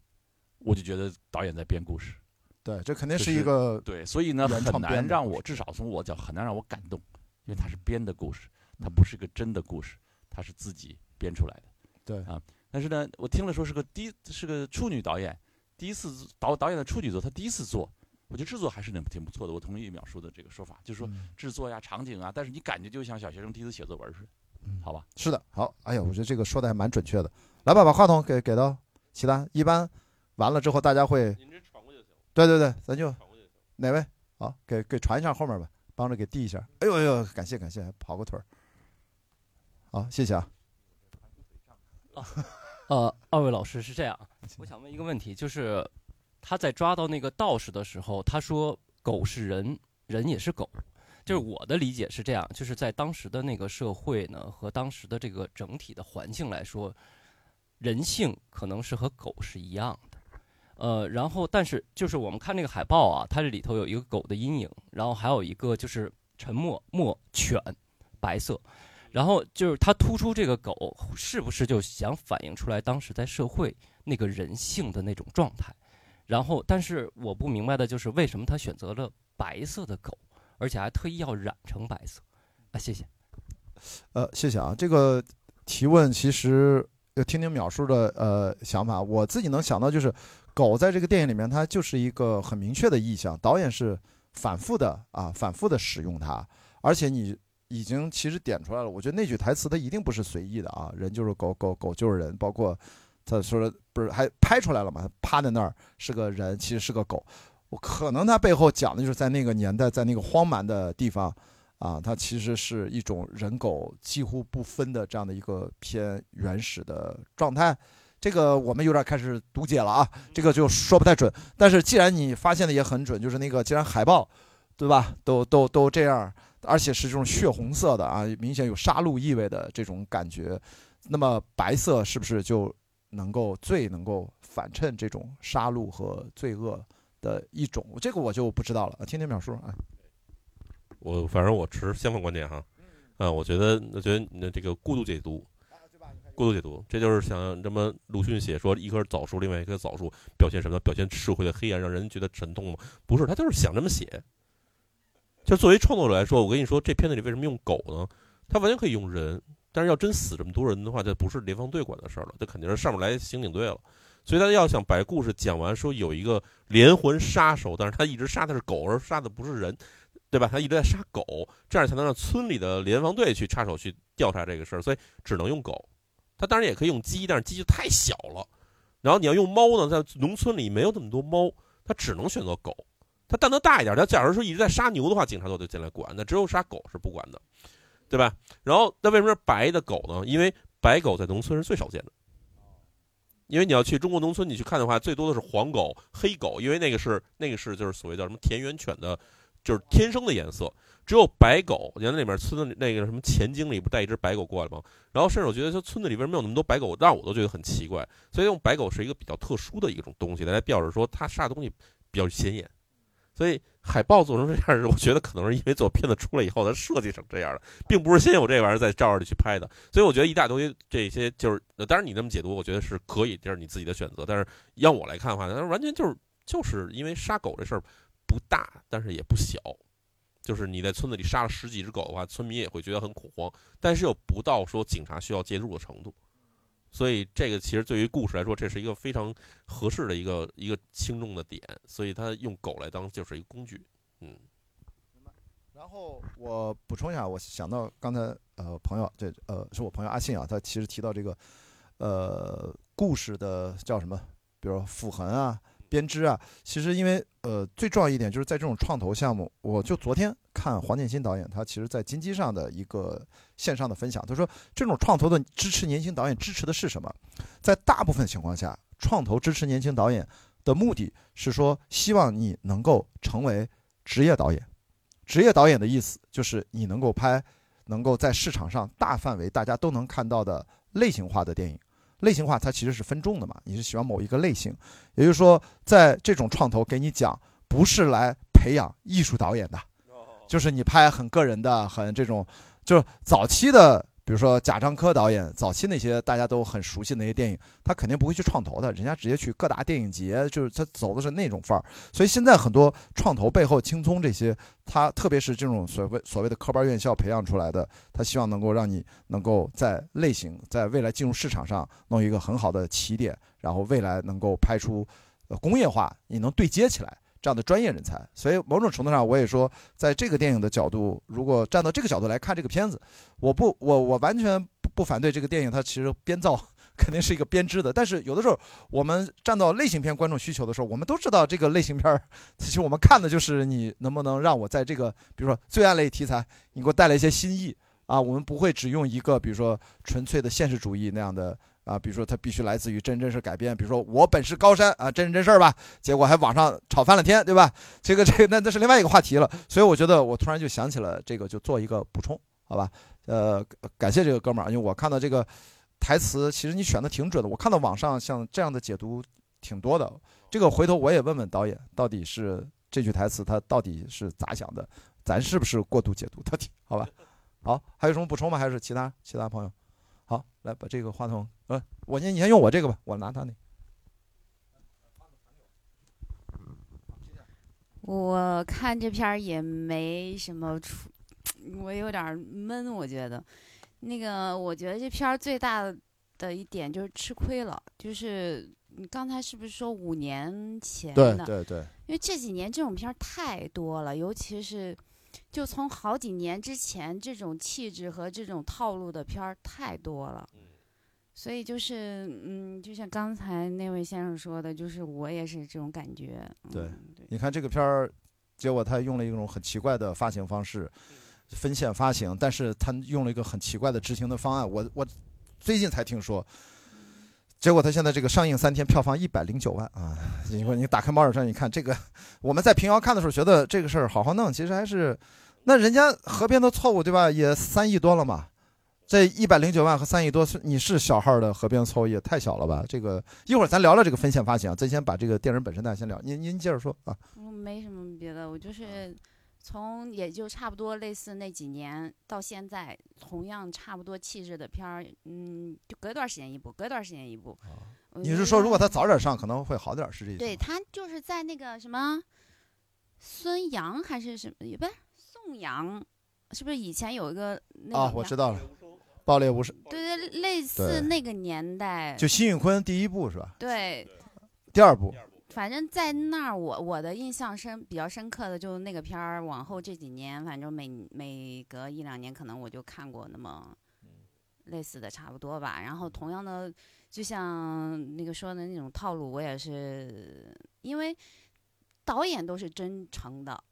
我就觉得导演在编故事。对，这肯定是一个对，所以呢很难让我至少从我角很难让我感动，因为他是编的故事，他不是个真的故事，他是自己编出来的。对啊。但是呢，我听了说是个第是个处女导演，第一次导导演的处女作，他第一次做，我觉得制作还是挺挺不错的。我同意淼叔的这个说法，就是说制作呀、场景啊，但是你感觉就像小学生第一次写作文似的，好吧？是的，好，哎呀，我觉得这个说的还蛮准确的。来吧，把话筒给给到齐丹，一般完了之后大家会，您这传过就行。对对对，咱就哪位？好，给给传一下后面吧，帮着给递一下。哎呦哎呦，感谢感谢，跑个腿儿。好，谢谢啊。啊。呃，二位老师是这样，我想问一个问题，就是他在抓到那个道士的时候，他说狗是人，人也是狗，就是我的理解是这样，就是在当时的那个社会呢，和当时的这个整体的环境来说，人性可能是和狗是一样的，呃，然后但是就是我们看那个海报啊，它这里头有一个狗的阴影，然后还有一个就是沉默默犬，白色。然后就是他突出这个狗，是不是就想反映出来当时在社会那个人性的那种状态？然后，但是我不明白的就是为什么他选择了白色的狗，而且还特意要染成白色？啊，谢谢。呃，谢谢啊，这个提问其实要听听淼叔的呃想法。我自己能想到就是，狗在这个电影里面它就是一个很明确的意象，导演是反复的啊，反复的使用它，而且你。已经其实点出来了，我觉得那句台词它一定不是随意的啊，人就是狗狗狗就是人，包括他说的不是还拍出来了嘛？趴在那儿是个人，其实是个狗。我可能他背后讲的就是在那个年代，在那个荒蛮的地方啊，它其实是一种人狗几乎不分的这样的一个偏原始的状态。这个我们有点开始读解了啊，这个就说不太准。但是既然你发现的也很准，就是那个既然海报，对吧，都都都这样，而且是这种血红色的啊，明显有杀戮意味的这种感觉，那么白色是不是就能够最能够反衬这种杀戮和罪恶的一种？这个我就不知道了，听听淼叔啊。我反正我持相反观点哈，啊，我觉得我觉得你的这个过度解读，过度解读，这就是想这么鲁迅写说一棵枣树，另外一棵枣树表现什么？表现社会的黑暗，让人觉得沉痛吗？不是，他就是想这么写。就作为创作者来说，我跟你说，这片子里为什么用狗呢？他完全可以用人，但是要真死这么多人的话，这不是联防队管的事儿了，这肯定是上面来刑警队了。所以他要想把故事讲完，说有一个连环杀手，但是他一直杀的是狗，而杀的不是人。对吧？他一直在杀狗，这样才能让村里的联防队去插手去调查这个事儿，所以只能用狗。他当然也可以用鸡，但是鸡就太小了。然后你要用猫呢，在农村里没有那么多猫，他只能选择狗。他蛋得大一点，他假如说一直在杀牛的话，警察都得进来管。那只有杀狗是不管的，对吧？然后那为什么是白的狗呢？因为白狗在农村是最少见的。因为你要去中国农村，你去看的话，最多的是黄狗、黑狗，因为那个是那个是就是所谓叫什么田园犬的。就是天生的颜色，只有白狗。原来那边村子那个什么钱经理不带一只白狗过来吗？然后甚至我觉得说村子里边没有那么多白狗，让我都觉得很奇怪。所以用白狗是一个比较特殊的一种东西，来表示说它杀的东西比较显眼。所以海报做成这样，我觉得可能是因为做片子出来以后它设计成这样的，并不是先有这玩意儿再照着去拍的。所以我觉得一大堆这些就是，当然你那么解读，我觉得是可以，这是你自己的选择。但是要我来看的话，那完全就是就是因为杀狗这事儿。不大，但是也不小，就是你在村子里杀了十几只狗的话，村民也会觉得很恐慌，但是又不到说警察需要介入的程度，所以这个其实对于故事来说，这是一个非常合适的一个一个轻重的点，所以他用狗来当就是一个工具，嗯。然后我补充一下，我想到刚才呃朋友这呃是我朋友阿信啊，他其实提到这个呃故事的叫什么，比如说痕啊。编织啊，其实因为呃，最重要一点就是在这种创投项目，我就昨天看黄建新导演他其实在金鸡上的一个线上的分享，他说这种创投的支持年轻导演支持的是什么？在大部分情况下，创投支持年轻导演的目的是说希望你能够成为职业导演。职业导演的意思就是你能够拍，能够在市场上大范围大家都能看到的类型化的电影。类型化它其实是分众的嘛，你是喜欢某一个类型，也就是说，在这种创投给你讲，不是来培养艺术导演的，就是你拍很个人的，很这种，就是早期的。比如说贾樟柯导演早期那些大家都很熟悉那些电影，他肯定不会去创投的，人家直接去各大电影节，就是他走的是那种范儿。所以现在很多创投背后，青葱这些，他特别是这种所谓所谓的科班院校培养出来的，他希望能够让你能够在类型，在未来进入市场上弄一个很好的起点，然后未来能够拍出，工业化，你能对接起来。这样的专业人才，所以某种程度上，我也说，在这个电影的角度，如果站到这个角度来看这个片子，我不，我我完全不反对这个电影，它其实编造肯定是一个编织的。但是有的时候，我们站到类型片观众需求的时候，我们都知道这个类型片儿，其实我们看的就是你能不能让我在这个，比如说罪案类题材，你给我带来一些新意啊。我们不会只用一个，比如说纯粹的现实主义那样的。啊，比如说它必须来自于真真事改编，比如说我本是高山啊，真人真事儿吧，结果还网上吵翻了天，对吧？这个这个那那是另外一个话题了。所以我觉得我突然就想起了这个，就做一个补充，好吧？呃，感谢这个哥们儿，因为我看到这个台词，其实你选的挺准的。我看到网上像这样的解读挺多的，这个回头我也问问导演，到底是这句台词他到底是咋想的？咱是不是过度解读？到底好吧？好，还有什么补充吗？还是其他其他朋友？好，来把这个话筒，呃，我先你先用我这个吧，我拿他那。我看这片儿也没什么出，我有点闷，我觉得，那个我觉得这片儿最大的一点就是吃亏了，就是你刚才是不是说五年前的？对对对。因为这几年这种片儿太多了，尤其是。就从好几年之前，这种气质和这种套路的片儿太多了，所以就是，嗯，就像刚才那位先生说的，就是我也是这种感觉。对，你看这个片儿，结果他用了一种很奇怪的发行方式，分线发行，但是他用了一个很奇怪的执行的方案。我我最近才听说。结果他现在这个上映三天，票房一百零九万啊！你说你打开猫眼上，你看这个，我们在平遥看的时候觉得这个事儿好好弄，其实还是，那人家河边的错误对吧？也三亿多了嘛，这一百零九万和三亿多，是你是小号的河边错误也太小了吧？这个一会儿咱聊聊这个分线发行啊，咱先把这个电影本身大家先聊，您您接着说啊。我没什么别的，我就是从也就差不多类似那几年到现在，同样差不多气质的片儿，嗯，就隔段时间一部，隔段时间一部。你是说如果他早点上可能会好点儿，是这意思？对他就是在那个什么孙杨还是什么，也不是宋阳，是不是以前有一个那啊，我知道了，爆裂无声，对对，类似那个年代，就辛宇坤第一部是吧？对，第二部反正在那儿我我的印象深比较深刻的就是那个片儿，往后这几年，反正每每隔一两年可能我就看过那么类似的差不多吧。然后同样的，就像那个说的那种套路，我也是因为导演都是真诚的，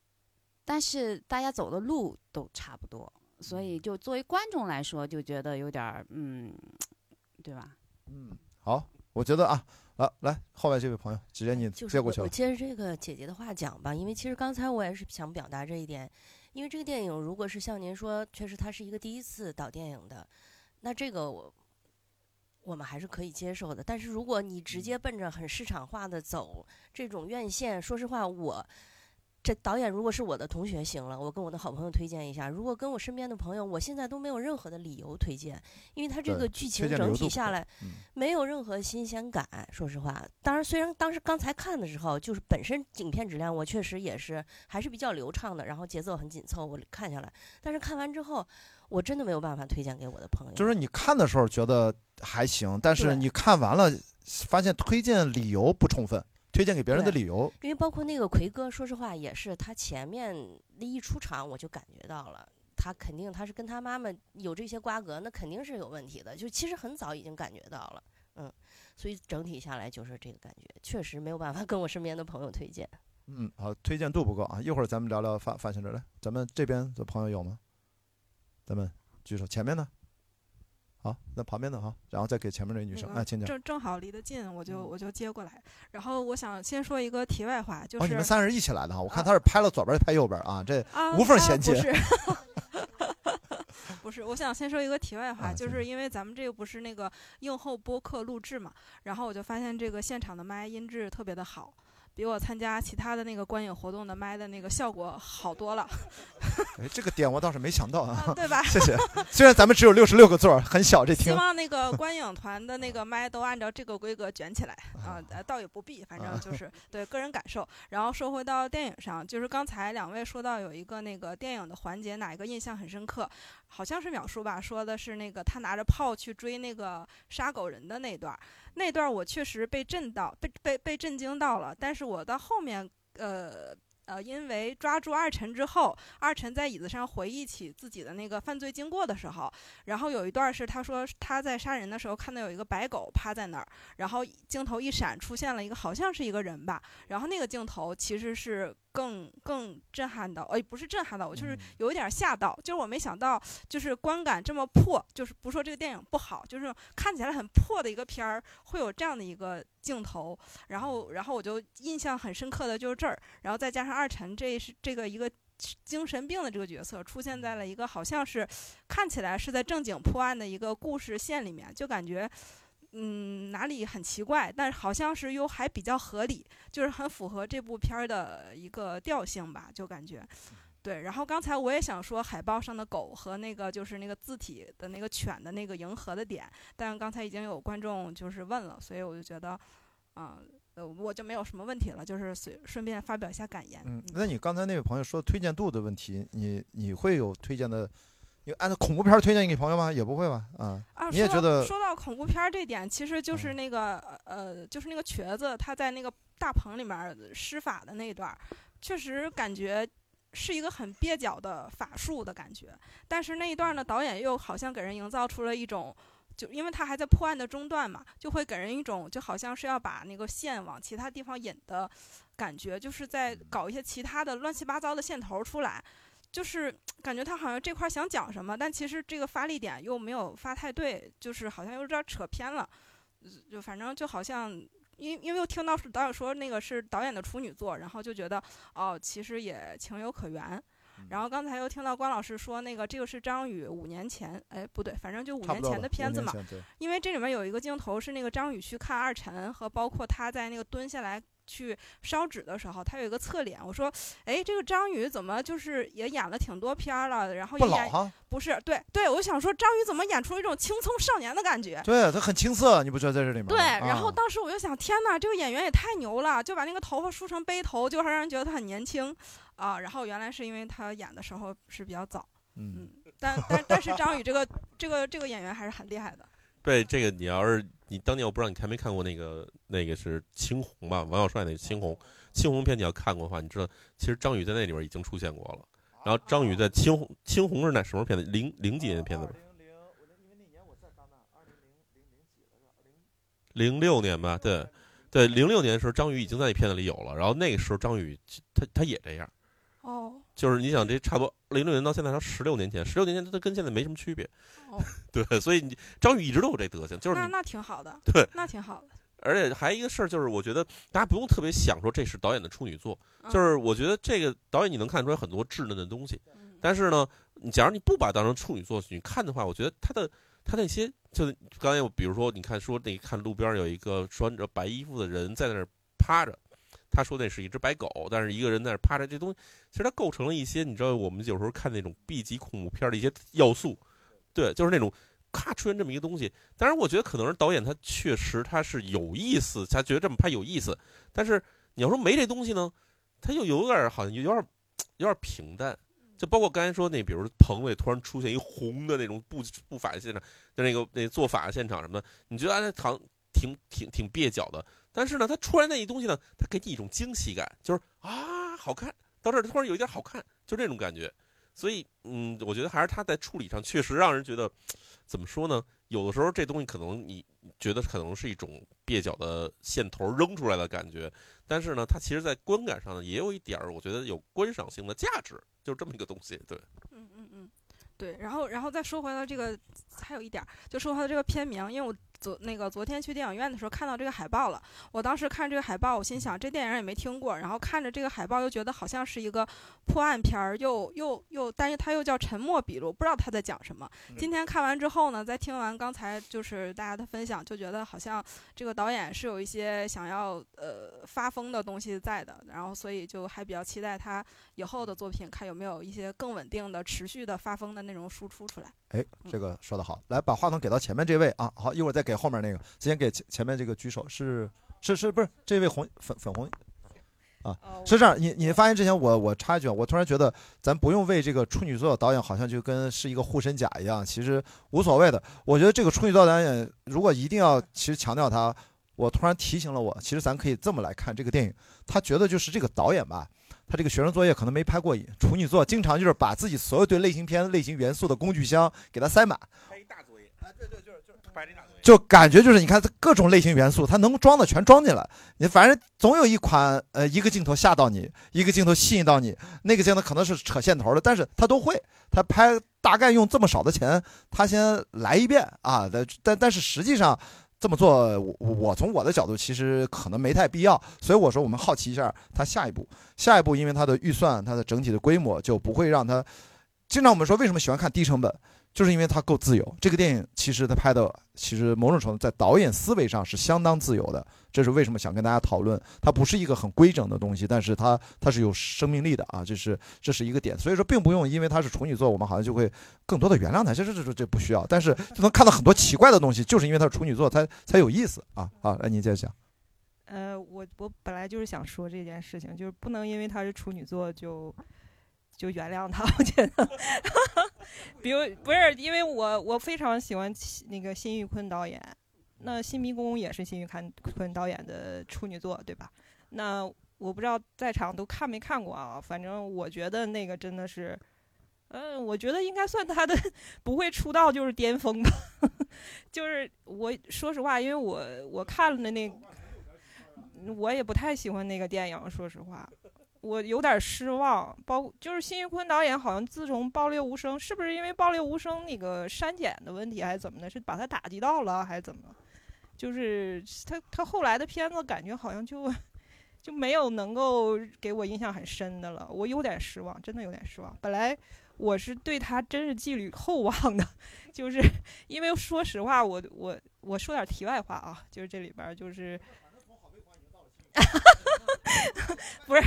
但是大家走的路都差不多，所以就作为观众来说，就觉得有点儿嗯，对吧？嗯，好，我觉得啊，啊，来后面这位朋友，直接你就是接过去我接着这个姐姐的话讲吧，因为其实刚才我也是想表达这一点，因为这个电影如果是像您说，确实它是一个第一次导电影的，那这个我我们还是可以接受的。但是如果你直接奔着很市场化的走这种院线，说实话，我这导演如果是我的同学行了，我跟我的好朋友推荐一下；如果跟我身边的朋友，我现在都没有任何的理由推荐，因为它这个剧情整体下来。嗯没有任何新鲜感，说实话。当然，虽然当时刚才看的时候，就是本身影片质量我确实也是还是比较流畅的，然后节奏很紧凑，我看下来。但是看完之后，我真的没有办法推荐给我的朋友。就是你看的时候觉得还行，但是你看完了发现推荐理由不充分，推荐给别人的理由，因为包括那个奎哥，说实话也是，他前面那一出场我就感觉到了。他肯定他是跟他妈妈有这些瓜葛，那肯定是有问题的。就其实很早已经感觉到了，嗯，所以整体下来就是这个感觉，确实没有办法跟我身边的朋友推荐。嗯，好，推荐度不够啊。一会儿咱们聊聊发发行者来，咱们这边的朋友有吗？咱们举手，前面呢？好，那旁边的哈，然后再给前面那女生，那个哎，请讲。正正好离得近，我就嗯我就接过来。然后我想先说一个题外话，就哦，是、你们三人一起来的哈，我看啊他是拍了左边拍右边啊，这啊无缝啊衔接不是，*laughs* 不是，我想先说一个题外话，啊就是因为咱们这个不是那个映后播客录制嘛，然后我就发现这个现场的麦音质特别的好。比我参加其他的那个观影活动的麦的那个效果好多了，*laughs* 哎这个点我倒是没想到啊啊，，对吧？谢谢。虽然咱们只有六十六个座儿，很小，这厅希望那个观影团的那个麦都按照这个规格卷起来啊，呃倒也不必，反正就是 *laughs* 对个人感受。然后说回到电影上，就是刚才两位说到有一个那个电影的环节，哪一个印象很深刻？好像是秒叔吧，说的是那个他拿着炮去追那个杀狗人的那段儿，那段我确实被震到，被被被震惊到了。但是我到后面，呃。呃，因为抓住二晨之后，二晨在椅子上回忆起自己的那个犯罪经过的时候，然后有一段是他说他在杀人的时候看到有一个白狗趴在那儿，然后镜头一闪出现了一个好像是一个人吧，然后那个镜头其实是更更震撼到，哎，不是震撼到我，就是有一点吓到，就是我没想到就是观感这么破，就是不说这个电影不好，就是看起来很破的一个片儿会有这样的一个镜头，然后然后我就印象很深刻的就是这儿，然后再加上二晨这是这个一个。精神病的这个角色出现在了一个好像是看起来是在正经破案的一个故事线里面，就感觉，嗯，哪里很奇怪，但是好像是又还比较合理，就是很符合这部片儿的一个调性吧，就感觉。对，然后刚才我也想说海报上的狗和那个就是那个字体的那个犬的那个迎合的点，但刚才已经有观众就是问了，所以我就觉得，啊、呃，我就没有什么问题了，就是随顺便发表一下感言。嗯，那你刚才那位朋友说推荐度的问题，你你会有推荐的？你按照恐怖片儿推荐给朋友吗？也不会吧？啊，啊，你也觉得说到恐怖片儿这点，其实就是嗯那个、呃，就是那个瘸子他在那个大棚里面儿施法的那一段儿，确实感觉是一个很蹩脚的法术的感觉。但是那一段儿呢，导演又好像给人营造出了一种。就因为他还在破案的中段嘛，就会给人一种就好像是要把那个线往其他地方引的感觉，就是在搞一些其他的乱七八糟的线头出来，就是感觉他好像这块儿想讲什么，但其实这个发力点又没有发太对，就是好像有点扯偏了。就反正就好像。因因为又听到是导演说那个是导演的处女作，然后就觉得哦，其实也情有可原。然后刚才又听到关老师说那个这个是张宇五年前，哎不对，反正就五年前的片子嘛。因为这里面有一个镜头是那个张宇去看二陈，和包括他在那个蹲下来。去烧纸的时候，他有一个侧脸。我说：“哎，这个张宇怎么就是也演了挺多片了？然后也演不是对对，我想说张宇怎么演出一种青葱少年的感觉？对他很青涩，你不觉得在这里面？对。然后当时我就想，天哪，这个演员也太牛了，就把那个头发梳成背头，就让人觉得他很年轻啊。然后原来是因为他演的时候是比较早，嗯。但但但是张宇这个这个这个演员还是很厉害的。*laughs* 对这个，你要是。你当年我不知道你看没看过那个那个是青红吧，王小帅那个青红青红片，你要看过的话，你知道其实张宇在那里边已经出现过了。然后张宇在青红青红是那什么片子？零零几年的片子吧？零六年吧，对对，零六年的时候张宇已经在那片子里有了。然后那个时候张宇他他也这样。哦。就是你想这差不多零六年到现在才十六年前，十六年前他跟现在没什么区别。哦，对，所以你张宇一直都有这德行，就是那那挺好的，对，那挺好的。而且还一个事儿就是，我觉得大家不用特别想说这是导演的处女作，就是我觉得这个导演你能看出来很多稚嫩的东西。但是呢，你假如你不把当成处女作去看的话，我觉得他的他那些就刚才我比如说你看说那看路边有一个穿着白衣服的人在那儿趴着。他说那是一只白狗，但是一个人在那趴着，这东西其实它构成了一些你知道我们有时候看那种 B 级恐怖片的一些要素，对，就是那种咔出现这么一个东西。当然，我觉得可能是导演他确实他是有意思，他觉得这么拍有意思。但是你要说没这东西呢，他又有点好像有点有点平淡。就包括刚才说那，比如棚里突然出现一红的那种布布法现场，就那个那做法的现场什么的，你觉得那，好像挺挺挺蹩脚的。但是呢，它出来那一东西呢，它给你一种惊喜感，就是啊，好看，到这儿突然有一点好看，就这种感觉。所以，嗯，我觉得还是它在处理上确实让人觉得，怎么说呢？有的时候这东西可能你觉得可能是一种蹩脚的线头扔出来的感觉，但是呢，它其实在观感上呢也有一点儿，我觉得有观赏性的价值，就是这么一个东西。对，嗯嗯嗯，对。然后，然后再说回来这个，还有一点，就说它的这个片名，因为我。昨那个昨天去电影院的时候看到这个海报了，我当时看这个海报，我心想这电影也没听过，然后看着这个海报又觉得好像是一个破案片儿，又又又，但是它又叫《沉默笔录》，不知道他在讲什么。今天看完之后呢，在听完刚才就是大家的分享，就觉得好像这个导演是有一些想要呃发疯的东西在的，然后所以就还比较期待他以后的作品，看有没有一些更稳定的、持续的发疯的内容输出出来。哎，这个说的好，来把话筒给到前面这位啊，好，一会儿再给后面那个，先给前前面这个举手，是是是不是这位红粉粉红啊？是这样，你你发言之前，我我插一句，我突然觉得咱不用为这个处女座导演好像就跟是一个护身甲一样，其实无所谓的。我觉得这个处女座导演如果一定要其实强调他，我突然提醒了我，其实咱可以这么来看这个电影，他觉得就是这个导演吧。他这个学生作业可能没拍过瘾，处女座经常就是把自己所有对类型片类型元素的工具箱给它塞满。拍一大作业，对对，就是就是拍这大作业，就感觉就是你看各种类型元素，他能装的全装进来。你反正总有一款呃一个镜头吓到你，一个镜头吸引到你，那个镜头可能是扯线头的，但是他都会。他拍大概用这么少的钱，他先来一遍啊，但但但是实际上。这么做，我我从我的角度其实可能没太必要，所以我说我们好奇一下他下一步，下一步因为它的预算，它的整体的规模就不会让它。经常我们说为什么喜欢看低成本。就是因为它够自由。这个电影其实它拍的，其实某种程度在导演思维上是相当自由的。这是为什么想跟大家讨论。它不是一个很规整的东西，但是它它是有生命力的啊，这是这是一个点。所以说，并不用因为它是处女座，我们好像就会更多的原谅它。其实这这这不需要，但是就能看到很多奇怪的东西，就是因为它是处女座才才有意思啊。好，来您接着讲。呃，我我本来就是想说这件事情，就是不能因为他是处女座就。就原谅他，我觉得，*laughs* 比如不是因为我我非常喜欢那个辛玉坤导演，那《新迷宫》也是辛玉坤坤导演的处女作，对吧？那我不知道在场都看没看过啊，反正我觉得那个真的是，嗯，我觉得应该算他的不会出道就是巅峰吧。*laughs* 就是我说实话，因为我我看了那，我也不太喜欢那个电影，说实话。我有点失望，包就是辛玉坤导演好像自从《爆裂无声》，是不是因为《爆裂无声》那个删减的问题，还是怎么的？是把他打击到了，还是怎么？就是他他后来的片子感觉好像就就没有能够给我印象很深的了，我有点失望，真的有点失望。本来我是对他真是寄予厚望的，*laughs* 就是因为说实话，我我我说点题外话啊，就是这里边就是。*laughs* 不是，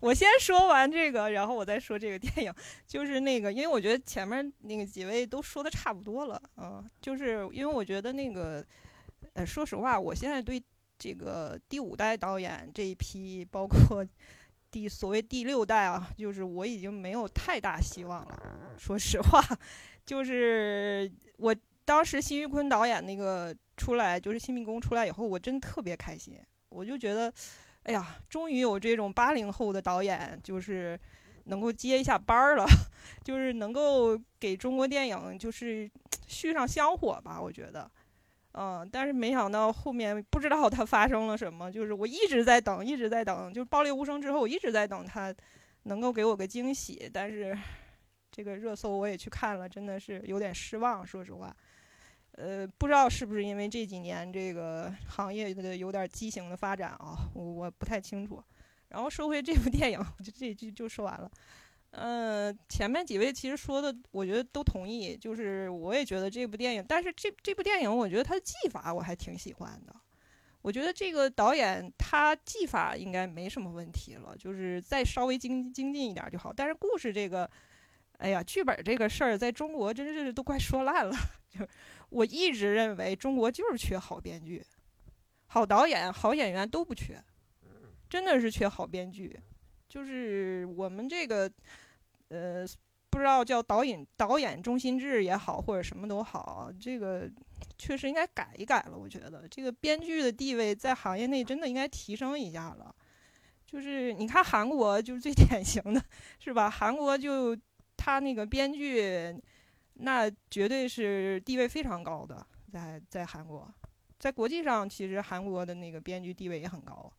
我先说完这个，然后我再说这个电影。就是那个，因为我觉得前面那个几位都说的差不多了，嗯，就是因为我觉得那个，呃，说实话，我现在对这个第五代导演这一批，包括第所谓第六代啊，就是我已经没有太大希望了。说实话，就是我当时辛玉坤导演那个出来，就是《新民工》出来以后，我真特别开心，我就觉得。哎呀，终于有这种八零后的导演，就是能够接一下班儿了，*laughs* 就是能够给中国电影就是续上香火吧。我觉得，嗯，但是没想到后面不知道他发生了什么，就是我一直在等，一直在等，就是《爆裂无声》之后，我一直在等他能够给我个惊喜。但是这个热搜我也去看了，真的是有点失望，说实话。呃，不知道是不是因为这几年这个行业的有点畸形的发展啊，我我不太清楚。然后说回这部电影，就这句就说完了。嗯，前面几位其实说的，我觉得都同意。就是我也觉得这部电影，但是这这部电影，我觉得它的技法我还挺喜欢的。我觉得这个导演他技法应该没什么问题了，就是再稍微精精进一点就好。但是故事这个，哎呀，剧本这个事儿，在中国真是都快说烂了，*laughs* 就。我一直认为中国就是缺好编剧、好导演、好演员都不缺，真的是缺好编剧。就是我们这个，呃，不知道叫导演导演中心制也好，或者什么都好，这个确实应该改一改了。我觉得这个编剧的地位在行业内真的应该提升一下了。就是你看韩国就是最 *laughs* 典型的，是吧？韩国就他那个编剧。那绝对是地位非常高的，在在韩国，在国际上，其实韩国的那个编剧地位也很高，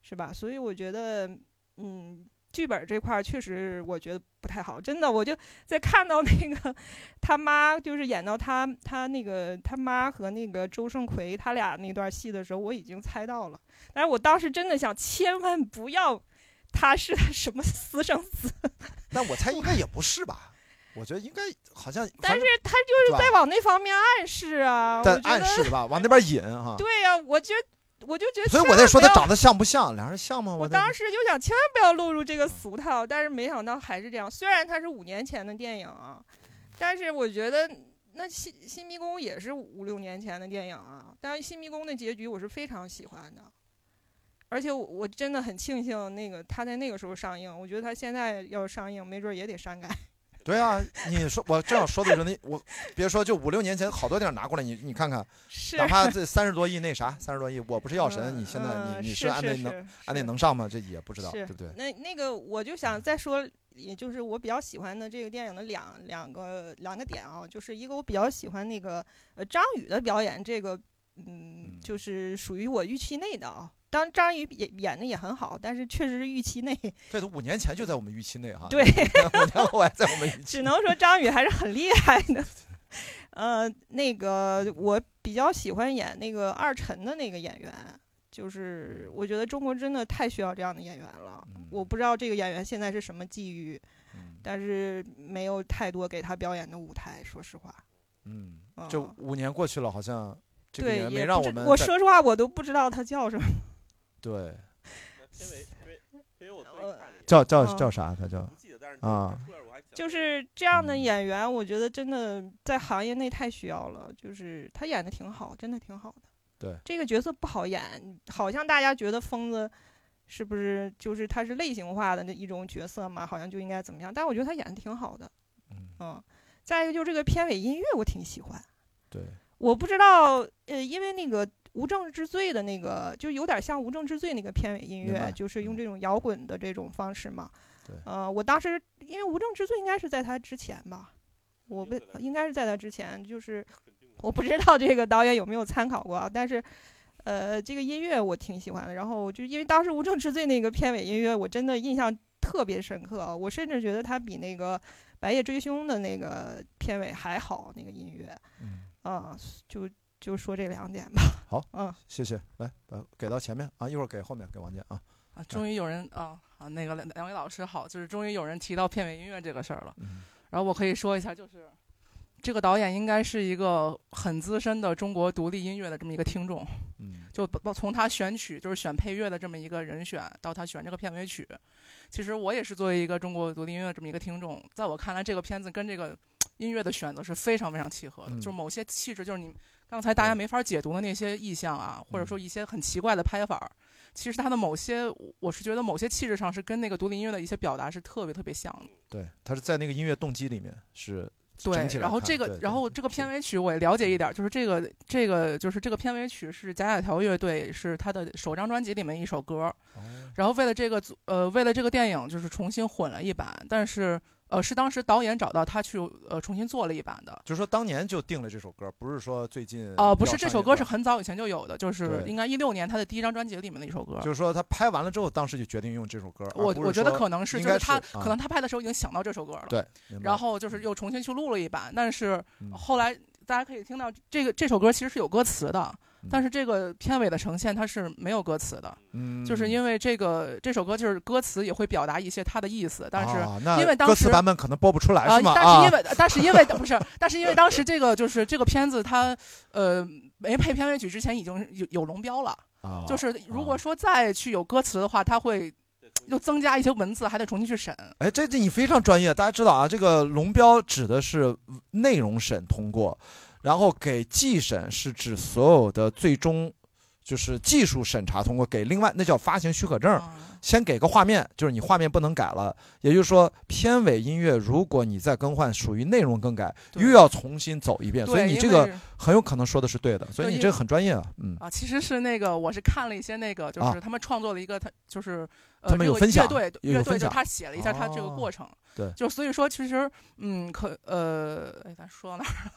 是吧？所以我觉得，嗯，剧本这块儿确实我觉得不太好，真的，我就在看到那个他妈，就是演到他他那个他妈和那个周胜奎他俩那段戏的时候，我已经猜到了，但是我当时真的想，千万不要他是 *laughs* 什么私生子，那我猜应该也不是吧。我觉得应该好像，但是他就是在往那方面暗示啊，在暗示吧，往那边引哈。对呀，我觉得我就觉得，所以我在说他长得像不像，两人像吗？我当时就想千万不要落入这个俗套，但是没想到还是这样。虽然它是五年前的电影啊，但是我觉得那新新迷宫也是五六年前的电影啊。但是新迷宫的结局我是非常喜欢的，而且我真的很庆幸那个他在那个时候上映。我觉得他现在要上映，没准也得删改。对啊，你说我这样说的时候，你我别说，就五六年前好多电影拿过来，你你看看，哪怕这三十多亿那啥，三十多亿，我不是药神，你现在你你是按那能按那能上吗？这也不知道，对不对？那那个我就想再说，也就是我比较喜欢的这个电影的两两个两个点啊，就是一个我比较喜欢那个呃张宇的表演，这个嗯就是属于我预期内的啊。当张宇演演的也很好，但是确实是预期内。这都五年前就在我们预期内哈。对，五年后还在我们预期。只能说张宇还是很厉害的。*laughs* 呃，那个我比较喜欢演那个二陈的那个演员，就是我觉得中国真的太需要这样的演员了。我不知道这个演员现在是什么际遇，但是没有太多给他表演的舞台。说实话，嗯，这五年过去了，好像对没让我们。我说实话，我都不知道他叫什么。对，叫叫叫啥？他叫啊，就是这样的演员，我觉得真的在行业内太需要了。就是他演的挺好，真的挺好的。对，这个角色不好演，好像大家觉得疯子是不是就是他是类型化的那一种角色嘛？好像就应该怎么样？但我觉得他演的挺好的。嗯，再一个就是这个片尾音乐，我挺喜欢。对，我不知道，呃，因为那个。无证之罪的那个，就有点像无证之罪那个片尾音乐，就是用这种摇滚的这种方式嘛。对。呃，我当时因为无证之罪应该是在他之前吧，我不应该是在他之前，就是我不知道这个导演有没有参考过，但是呃，这个音乐我挺喜欢的。然后就因为当时无证之罪那个片尾音乐，我真的印象特别深刻，我甚至觉得它比那个白夜追凶的那个片尾还好，那个音乐。嗯。啊，就。就说这两点吧。好，嗯，谢谢，来，呃，给到前面啊，一会儿给后面给王健啊。啊，终于有人啊啊，那个两两位老师好，就是终于有人提到片尾音乐这个事儿了。嗯然后我可以说一下，就是这个导演应该是一个很资深的中国独立音乐的这么一个听众。嗯就包从他选曲，就是选配乐的这么一个人选，到他选这个片尾曲，其实我也是作为一个中国独立音乐这么一个听众，在我看来，这个片子跟这个音乐的选择是非常非常契合的，嗯就是某些气质，就是你刚才大家没法解读的那些意象啊，或者说一些很奇怪的拍法儿，其实它的某些，我是觉得某些气质上是跟那个独立音乐的一些表达是特别特别像的。对，他是在那个音乐动机里面是对然后这个然后这个片尾曲我也了解一点儿，就是这个这个就是这个片尾曲是假假条乐队是他的首张专辑里面一首歌，哦。然后为了这个组呃为了这个电影就是重新混了一版，但是呃是当时导演找到他去呃重新做了一版的。就是说当年就定了这首歌，不是说最近哦、不是，这首歌是很早以前就有的，就是应该一六年他的第一张专辑里面的一首歌。就是说他拍完了之后，当时就决定用这首歌。我我觉得可能是，就是他啊可能他拍的时候已经想到这首歌了。对，然后就是又重新去录了一版，但是嗯后来大家可以听到这个这首歌其实是有歌词的，嗯但是这个片尾的呈现它是没有歌词的，嗯，就是因为这个这首歌就是歌词也会表达一些它的意思，但是因为当时歌词版本可能播不出来啊是吗？但是因啊为但是因为不是，但是因为当时这个就是这个片子它呃没配片尾曲之前已经有有龙标了，啊就是如果说再去有歌词的话，它会又增加一些文字，还得重新去审。哎，这这你非常专业，大家知道啊，这个龙标指的是内容审通过，然后给技审是指所有的最终就是技术审查通过，给另外那叫发行许可证。啊先给个画面，就是你画面不能改了，也就是说片尾音乐如果你再更换，属于内容更改，又要重新走一遍，所以你这个很有可能说的是对的，所以你这个很专业啊，嗯。啊，其实是那个，我是看了一些那个，就啊。是他们创作了一个，他就是呃，他们有分享乐队乐队，就他写了一下他这个哦。过程，对。就所以说其实嗯，可呃，哎，咱说到哪儿？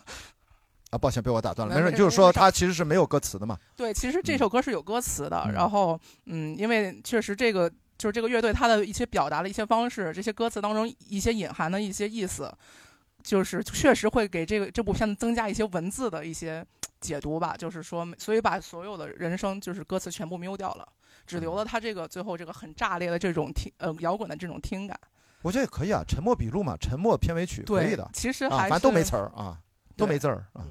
啊，抱歉被我打断了，没事，就是说它其实是没有歌词的嘛，对，其实这嗯首歌是有歌词的，嗯然后嗯，因为确实这个就是这个乐队它的一些表达的一些方式，这些歌词当中一些隐含的一些意思，就是确实会给这个这部片子增加一些文字的一些解读吧，就是说，所以把所有的人声就是歌词全部 mute 掉了，只留了他这个最后这个很炸裂的这种听呃摇滚的这种听感。我觉得也可以啊，沉默笔录嘛，沉默片尾曲可以对的，，其实啊，还是、反正都没词儿啊，都没字儿啊，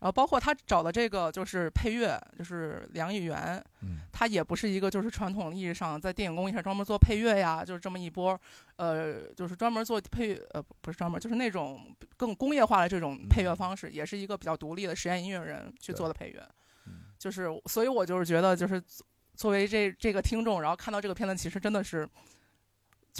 然后包括他找的这个就是配乐，就是梁艺元，嗯他也不是一个就是传统意义上在电影工艺上专门做配乐呀，就是这么一波，呃，就是专门做配乐，呃，不是专门，就是那种更工业化的这种配乐方式，也是一个比较独立的实验音乐人去做的配乐。嗯就是，所以我就是觉得，就是作为这这个听众，然后看到这个片子，其实真的是。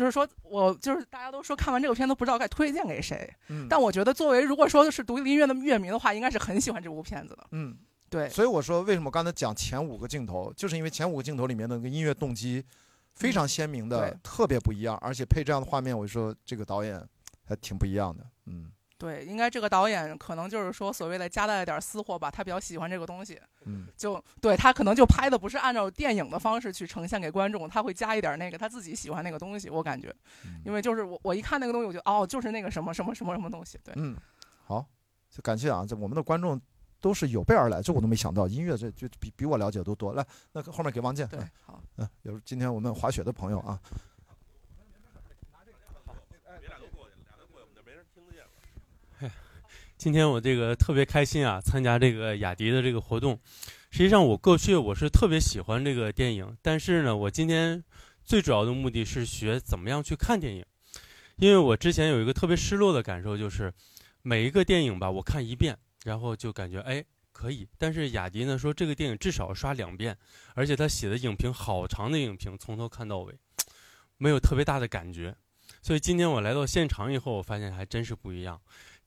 就是说，我就是大家都说看完这个片子不知道该推荐给谁，嗯。但我觉得作为如果说是独立音乐的乐迷的话，应该是很喜欢这部片子的。嗯，对，所以我说为什么刚才讲前五个镜头，就是因为前五个镜头里面的那个音乐动机非常鲜明的，对特别不一样，而且配这样的画面，我就说这个导演还挺不一样的，嗯对，应该这个导演可能就是说所谓的夹带了点私货吧，他比较喜欢这个东西，嗯。就对他可能就拍的不是按照电影的方式去呈现给观众，他会加一点那个他自己喜欢那个东西，我感觉，嗯。因为就是我我一看那个东西，我就哦，就是那个什么什么什么什么东西，对，嗯，好，就感谢啊，这我们的观众都是有备而来，这我都没想到，音乐这就比比我了解都多。来，那后面给王健，对嗯，好，嗯，有今天我们滑雪的朋友啊，今天我这个特别开心啊，参加这个雅迪的这个活动。实际上，我过去我是特别喜欢这个电影，但是呢，我今天最主要的目的是学怎么样去看电影，因为我之前有一个特别失落的感受，就是每一个电影吧，我看一遍，然后就感觉哎可以，但是雅迪呢说这个电影至少刷两遍，而且他写的影评好长的影评，从头看到尾，没有特别大的感觉。所以今天我来到现场以后，我发现还真是不一样。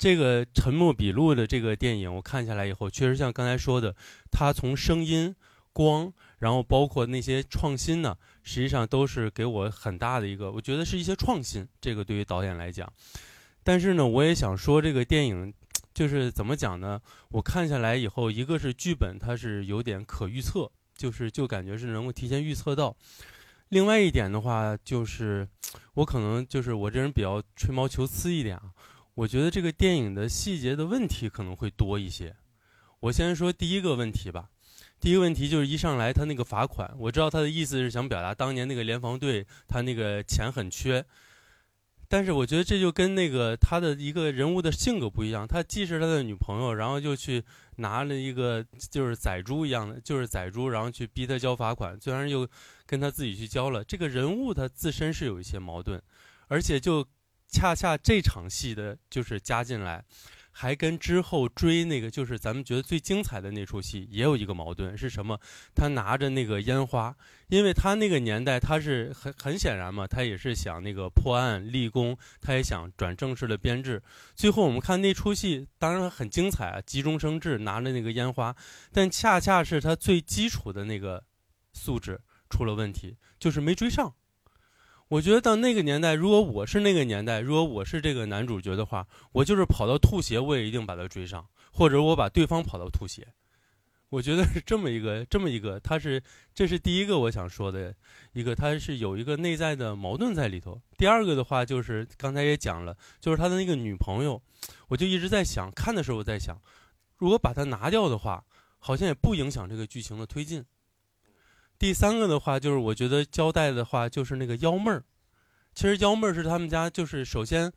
这个《沉默笔录》的这个电影，我看下来以后，确实像刚才说的，它从声音、光，然后包括那些创新呢，实际上都是给我很大的一个，我觉得是一些创新。这个对于导演来讲，但是呢，我也想说，这个电影就是怎么讲呢？我看下来以后，一个是剧本它是有点可预测，就是就感觉是能够提前预测到。另外一点的话，就是我可能就是我这人比较吹毛求疵一点啊。我觉得这个电影的细节的问题可能会多一些。我先说第一个问题吧。第一个问题就是一上来他那个罚款，我知道他的意思是想表达当年那个联防队他那个钱很缺，但是我觉得这就跟那个他的一个人物的性格不一样。他既是他的女朋友，然后就去拿了一个就是宰猪一样的，就是宰猪，然后去逼他交罚款，虽然又跟他自己去交了。这个人物他自身是有一些矛盾，而且就恰恰这场戏的就是加进来。还跟之后追那个，就是咱们觉得最精彩的那出戏，也有一个矛盾是什么？他拿着那个烟花，因为他那个年代，他是很很显然嘛，他也是想那个破案立功，他也想转正式的编制。最后我们看那出戏，当然很精彩啊，急中生智，拿着那个烟花，但恰恰是他最基础的那个素质出了问题，就是没追上。我觉得到那个年代，如果我是那个年代，如果我是这个男主角的话，我就是跑到吐血，我也一定把他追上，或者我把对方跑到吐血。我觉得是这么一个，这么一个，他是这是第一个我想说的一个，他是有一个内在的矛盾在里头。第二个的话就是刚才也讲了，就是他的那个女朋友，我就一直在想，看的时候我在想，如果把他拿掉的话，好像也不影响这个剧情的推进。第三个的话，就是我觉得交代的话，就是那个幺妹儿。其实幺妹儿是他们家，就是首先，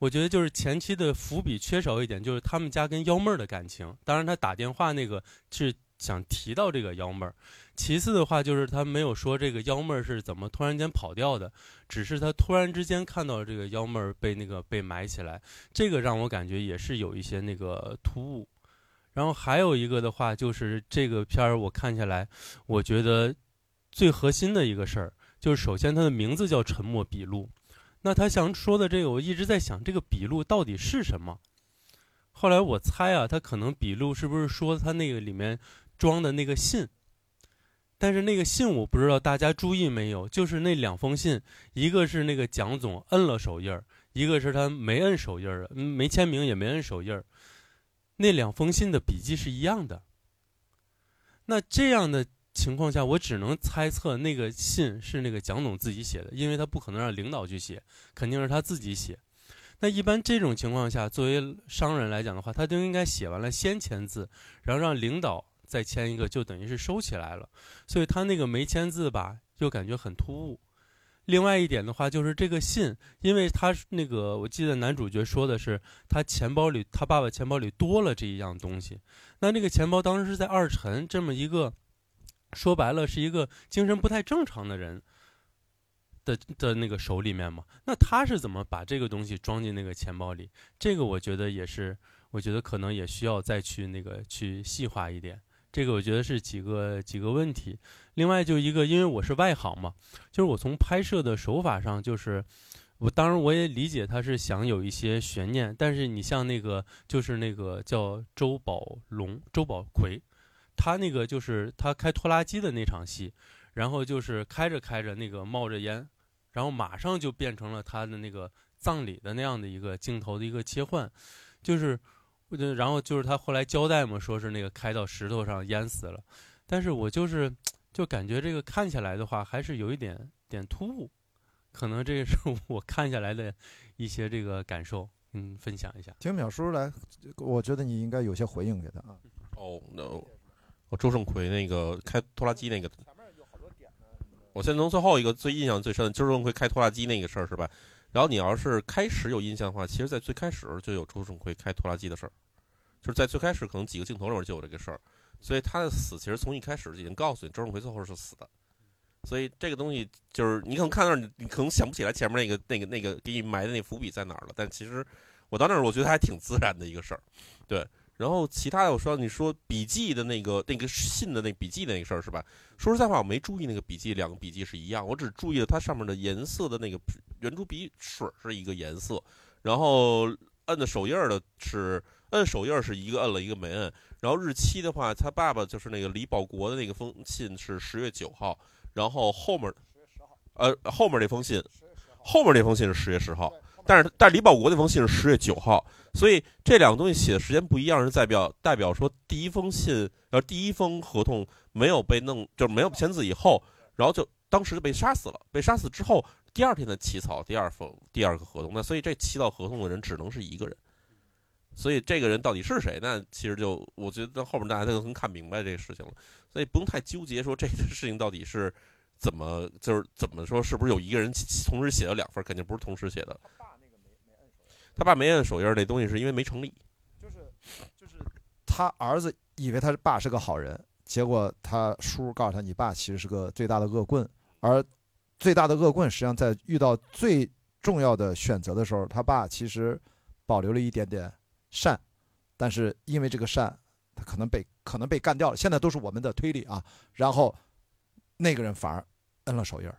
我觉得就是前期的伏笔缺少一点，就是他们家跟幺妹儿的感情。当然，他打电话那个是想提到这个幺妹儿。其次的话，就是他没有说这个幺妹儿是怎么突然间跑掉的，只是他突然之间看到这个幺妹儿被那个被埋起来，这个让我感觉也是有一些那个突兀。然后还有一个的话，就是这个片儿我看下来，我觉得。最核心的一个事儿，就是首先他的名字叫《沉默笔录》，那他想说的这个，我一直在想，这个笔录到底是什么？后来我猜啊，他可能笔录是不是说他那个里面装的那个信？但是那个信我不知道大家注意没有，就是那两封信，一个是那个蒋总摁了手印儿，一个是他没摁手印儿，没签名也没摁手印儿，那两封信的笔迹是一样的。那这样的。情况下，我只能猜测那个信是那个蒋总自己写的，因为他不可能让领导去写，肯定是他自己写。那一般这种情况下，作为商人来讲的话，他就应该写完了先签字，然后让领导再签一个，就等于是收起来了。所以他那个没签字吧，就感觉很突兀。另外一点的话，就是这个信，因为他那个我记得男主角说的是，他钱包里他爸爸钱包里多了这一样东西。那那个钱包当时是在二陈这么一个。说白了，是一个精神不太正常的人的的那个手里面嘛？那他是怎么把这个东西装进那个钱包里？这个我觉得也是，我觉得可能也需要再去那个去细化一点。这个我觉得是几个几个问题。另外就一个，因为我是外行嘛，就是我从拍摄的手法上，就是我当然我也理解他是想有一些悬念，但是你像那个就是那个叫周宝龙、周宝奎。他那个就是他开拖拉机的那场戏，然后就是开着开着那个冒着烟，然后马上就变成了他的那个葬礼的那样的一个镜头的一个切换，就是，然后就是他后来交代嘛，说是那个开到石头上淹死了，但是我就是就感觉这个看起来的话还是有一点点突兀，可能这个是我 *laughs* 看下来的一些这个感受，嗯，分享一下。听淼叔来，我觉得你应该有些回应给他啊。哦周胜奎那个开拖拉机那个，我现在从最后一个最印象最深的周胜奎开拖拉机那个事儿是吧？然后你要是开始有印象的话，其实在最开始就有周胜奎开拖拉机的事儿，就是在最开始可能几个镜头里面就有这个事儿，所以他的死其实从一开始已经告诉你周胜奎最后是死的，所以这个东西就是你可能看到你你可能想不起来前面那个那个那个给你埋的那伏笔在哪儿了，但其实我到那儿我觉得还挺自然的一个事儿，对。然后其他的，我说你说笔记的那个那个信的那笔记的那个事儿是吧？说实在话，我没注意那个笔记，两个笔记是一样，我只注意了它上面的颜色的那个圆珠笔水是一个颜色，然后摁的手印的是摁手印是一个摁了一个没摁，然后日期的话，他爸爸就是那个李保国的那个封信是十月九号，然后后面呃后面那封信，后面那封信是十月十号。但是，但李保国那封信是十月九号，所以这两个东西写的时间不一样，是代表代表说第一封信，然后第一封合同没有被弄，就是没有签字以后，然后就当时就被杀死了。被杀死之后，第二天的起草第二封第二个合同，那所以这起草合同的人只能是一个人。所以这个人到底是谁？那其实就我觉得后面大家都能看明白这个事情了，所以不用太纠结说这个事情到底是怎么就是怎么说，是不是有一个人同时写了两份？肯定不是同时写的。他爸没摁手印那东西是因为没成立，就是，就是他儿子以为他爸是个好人，结果他叔告诉他，你爸其实是个最大的恶棍，而最大的恶棍实际上在遇到最重要的选择的时候，他爸其实保留了一点点善，但是因为这个善，他可能被可能被干掉了。现在都是我们的推理啊，然后那个人反而摁了手印，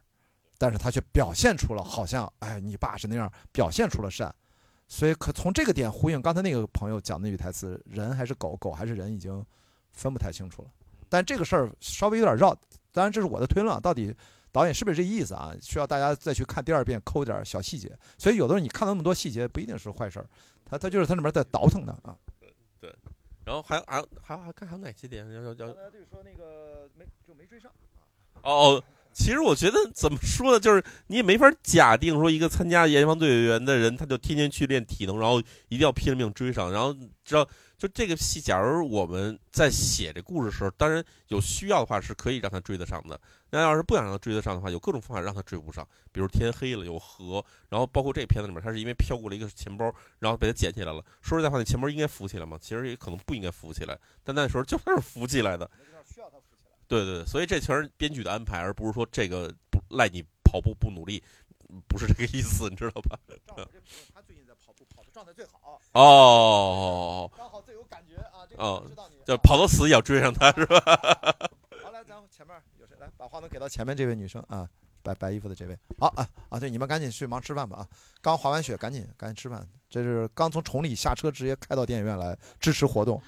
但是他却表现出了好像哎，你爸是那样，表现出了善。所以可从这个点呼应刚才那个朋友讲那句台词：“人还是狗，狗还是人，已经分不太清楚了。”但这个事儿稍微有点绕，当然这是我的推论，到底导演是不是这意思啊？需要大家再去看第二遍，抠点小细节。所以有的时候你看到那么多细节，不一定是坏事儿，他他就是他那边在倒腾的啊。对，然后还还还还看还有哪些点要要要？对说那个没就没追上。哦。其实我觉得怎么说呢，就是你也没法假定说一个参加研防队员的人，他就天天去练体能，然后一定要拼了命追上。然后知道就这个戏，假如我们在写这故事的时候，当然有需要的话是可以让他追得上的。那要是不想让他追得上的话，有各种方法让他追不上，比如天黑了有河，然后包括这片子里面，他是因为飘过了一个钱包，然后被他捡起来了。说实在话，那钱包应该浮起来吗？其实也可能不应该浮起来，但那时候就是浮起来的。对对对，所以这全是编剧的安排，而不是说这个不赖你跑步不努力，不是这个意思，你知道吧？*laughs* 他最近在跑步，跑的状态最好。哦，刚好最有感觉啊！哦，就跑到死也要追上他，是吧？*laughs* 好，来，咱前面有谁来？把话筒给到前面这位女生啊，白白衣服的这位。好啊啊，对，你们赶紧去忙吃饭吧啊！刚滑完雪，赶紧赶紧吃饭。这是刚从崇礼下车，直接开到电影院来支持活动，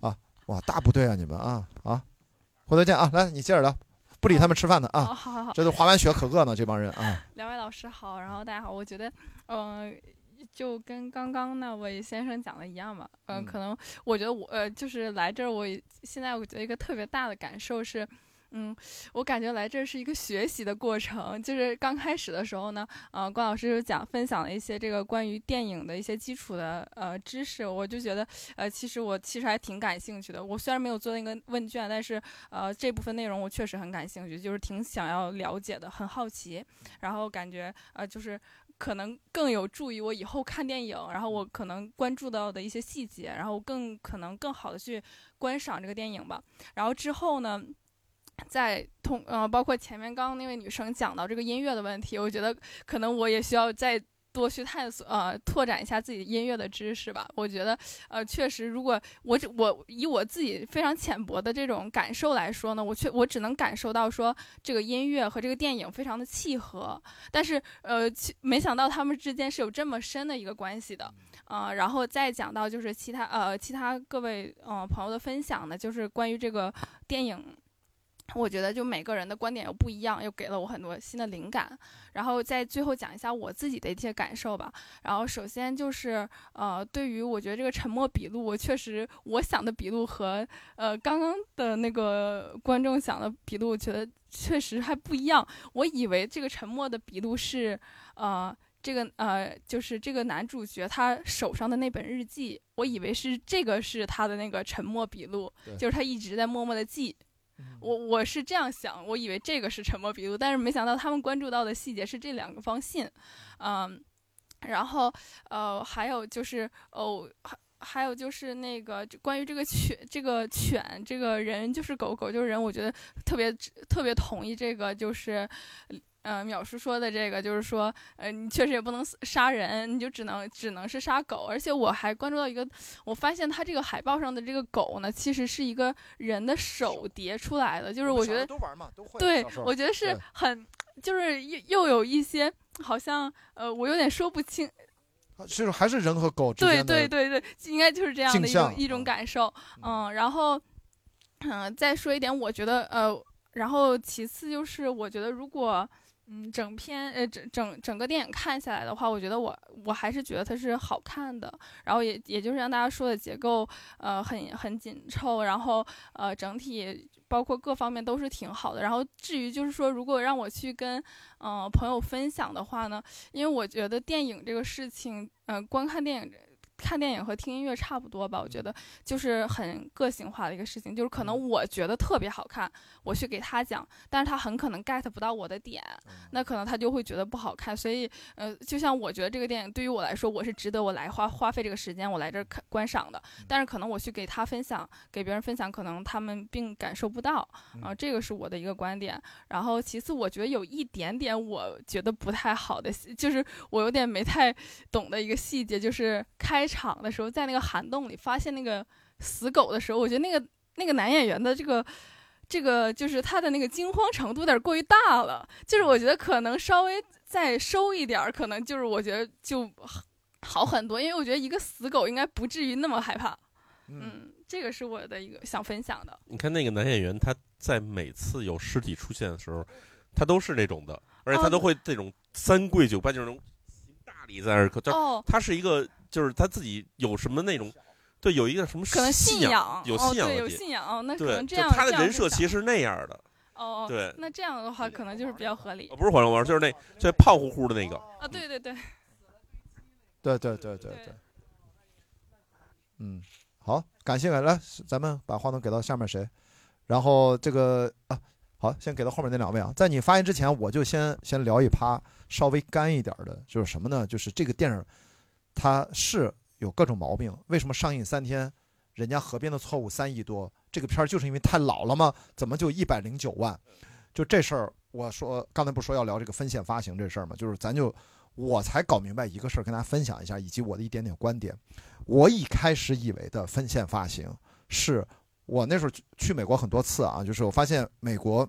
啊哇，大部队啊，你们啊啊！回头见啊！来，你接着聊，不理他们吃饭的啊。好好好，这都滑完雪可饿呢，这帮人啊。两位老师好，然后大家好，我觉得，嗯，就跟刚刚那位先生讲的一样吧。嗯，可能我觉得我呃，就是来这儿，我现在我觉得一个特别大的感受是。嗯，我感觉来这是一个学习的过程。就是刚开始的时候呢，呃，关老师就讲分享了一些这个关于电影的一些基础的呃知识，我就觉得呃，其实我其实还挺感兴趣的。我虽然没有做那个问卷，但是呃，这部分内容我确实很感兴趣，就是挺想要了解的，很好奇。然后感觉呃，就是可能更有助于我以后看电影，然后我可能关注到的一些细节，然后更可能更好的去观赏这个电影吧。然后之后呢？在通呃，包括前面刚刚那位女生讲到这个音乐的问题，我觉得可能我也需要再多去探索呃，拓展一下自己音乐的知识吧。我觉得呃，确实，如果我只我以我自己非常浅薄的这种感受来说呢，我却我只能感受到说这个音乐和这个电影非常的契合，但是呃，没想到他们之间是有这么深的一个关系的啊。然后再讲到就是其他呃其他各位呃朋友的分享呢，就是关于这个电影。我觉得就每个人的观点又不一样，又给了我很多新的灵感。然后在最后讲一下我自己的一些感受吧。然后首先就是，呃，对于我觉得这个沉默笔录，我确实我想的笔录和呃刚刚的那个观众想的笔录，我觉得确实还不一样。我以为这个沉默的笔录是，呃，这个呃就是这个男主角他手上的那本日记，我以为是这个是他的那个沉默笔录，就是他一直在默默的记。我我是这样想，我以为这个是沉默笔录，但是没想到他们关注到的细节是这两个方信，嗯，然后呃还有就是哦还还有就是那个关于这个犬这个犬这个人就是狗狗就是人，我觉得特别特别同意这个就是。嗯，淼叔说的这个就是说，呃，你确实也不能杀人，你就只能只能是杀狗。而且我还关注到一个，我发现他这个海报上的这个狗呢，其实是一个人的手叠出来的，就是我觉得都玩嘛，都会。对，我觉得是很，就是又又有一些好像，呃，我有点说不清，其实还是人和狗之间。对对对对，应该就是这样的一种一种感受。嗯，然后，嗯，再说一点，我觉得，呃，然后其次就是我觉得如果。嗯，整篇呃整整整个电影看下来的话，我觉得我我还是觉得它是好看的。然后也也就是像大家说的结构，呃很很紧凑，然后呃整体包括各方面都是挺好的。然后至于就是说，如果让我去跟嗯朋友分享的话呢，因为我觉得电影这个事情，嗯观看电影看电影和听音乐差不多吧，我觉得就是很个性化的一个事情，就是可能我觉得特别好看，我去给他讲，但是他很可能 get 不到我的点，那可能他就会觉得不好看。所以，呃，就像我觉得这个电影对于我来说，我是值得我来花花费这个时间，我来这儿看观赏的。但是可能我去给他分享，给别人分享，可能他们并感受不到啊，这个是我的一个观点。然后其次，我觉得有一点点我觉得不太好的，就是我有点没太懂的一个细节，就是开。场的时候，在那个涵洞里发现那个死狗的时候，我觉得那个那个男演员的这个这个就是他的那个惊慌程度有点过于大了，就是我觉得可能稍微再收一点，可能就是我觉得就好很多，因为我觉得一个死狗应该不至于那么害怕。嗯，这个是我的一个想分享的。你看那个男演员，他在每次有尸体出现的时候，他都是那种的，而且他都会这种三跪九拜，就是那种大礼在那儿，哦，他是一个。就是他自己有什么那种，对，有一个什么可能信仰，有信仰，有信仰，那可能这样，他的人设其实是那样的。哦，对，那这样的话可能就是比较合理。不是火龙王，就是那最胖乎乎的那个。啊，对对对，对对对对对。嗯，好，感谢来，咱们把话筒给到下面谁？然后这个啊，好，先给到后面那两位啊。在你发言之前，我就先先聊一趴稍微干一点的，就是什么呢？就是这个电影。它是有各种毛病，为什么上映三天，人家河边的错误三亿多，这个片儿就是因为太老了吗？怎么就一百零九万？就这事儿，我说刚才不说要聊这个分线发行这事儿吗？就是咱就我才搞明白一个事儿，跟大家分享一下，以及我的一点点观点。我一开始以为的分线发行，是我那时候去美国很多次啊，就是我发现美国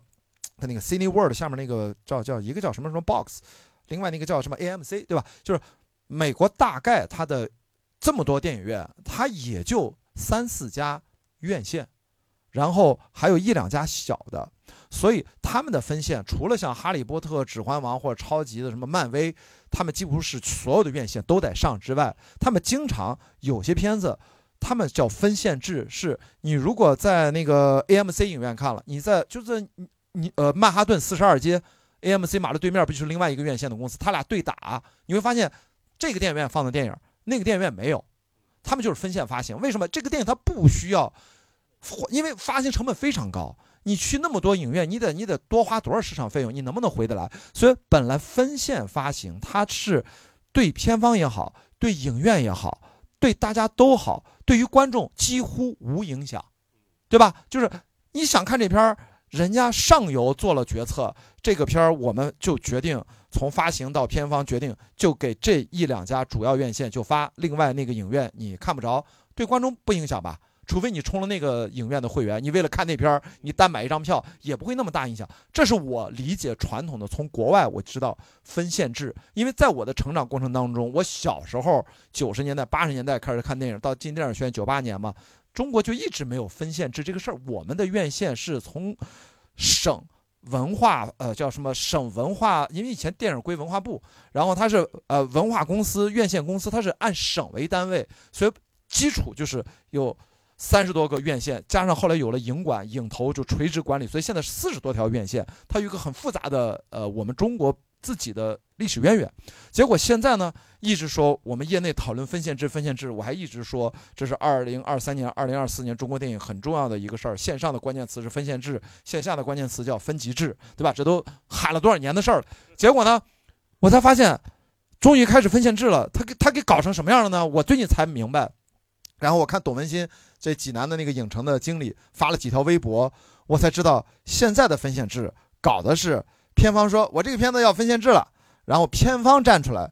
的那个 Cine World 下面那个叫叫一个叫什么什么 Box，另外那个叫什么 AMC，对吧？就是。美国大概它的这么多电影院，它也就三四家院线，然后还有一两家小的，所以他们的分线除了像《哈利波特》《指环王》或者超级的什么漫威，他们几乎是所有的院线都得上之外，他们经常有些片子，他们叫分线制，是你如果在那个 AMC 影院看了，你在就是你你呃曼哈顿四十二街 AMC 马路对面不就是另外一个院线的公司，他俩对打，你会发现。这个电影院放的电影，那个电影院没有，他们就是分线发行。为什么这个电影它不需要？因为发行成本非常高，你去那么多影院，你得你得多花多少市场费用，你能不能回得来？所以本来分线发行，它是对片方也好，对影院也好，对大家都好，对于观众几乎无影响，对吧？就是你想看这片儿，人家上游做了决策，这个片儿我们就决定。从发行到片方决定，就给这一两家主要院线就发，另外那个影院你看不着，对观众不影响吧？除非你充了那个影院的会员，你为了看那片儿，你单买一张票也不会那么大影响。这是我理解传统的，从国外我知道分线制，因为在我的成长过程当中，我小时候九十年代、八十年代开始看电影，到进电影学院九八年嘛，中国就一直没有分线制这个事儿。我们的院线是从省。文化呃叫什么省文化？因为以前电影归文化部，然后它是呃文化公司院线公司，它是按省为单位，所以基础就是有三十多个院线，加上后来有了影管、影投就垂直管理，所以现在四十多条院线，它有一个很复杂的呃我们中国。自己的历史渊源，结果现在呢，一直说我们业内讨论分线制，分线制，我还一直说这是二零二三年、二零二四年中国电影很重要的一个事儿。线上的关键词是分线制，线下的关键词叫分级制，对吧？这都喊了多少年的事儿了？结果呢，我才发现，终于开始分线制了。他给他给搞成什么样了呢？我最近才明白。然后我看董文新这济南的那个影城的经理发了几条微博，我才知道现在的分线制搞的是。片方说：“我这个片子要分线制了。”然后片方站出来，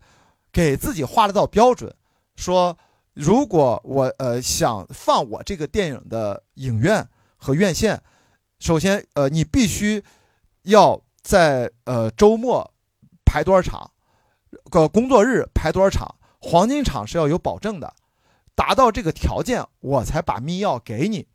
给自己画了道标准，说：“如果我呃想放我这个电影的影院和院线，首先呃你必须要在呃周末排多少场，个工作日排多少场，黄金场是要有保证的，达到这个条件我才把密钥给你。”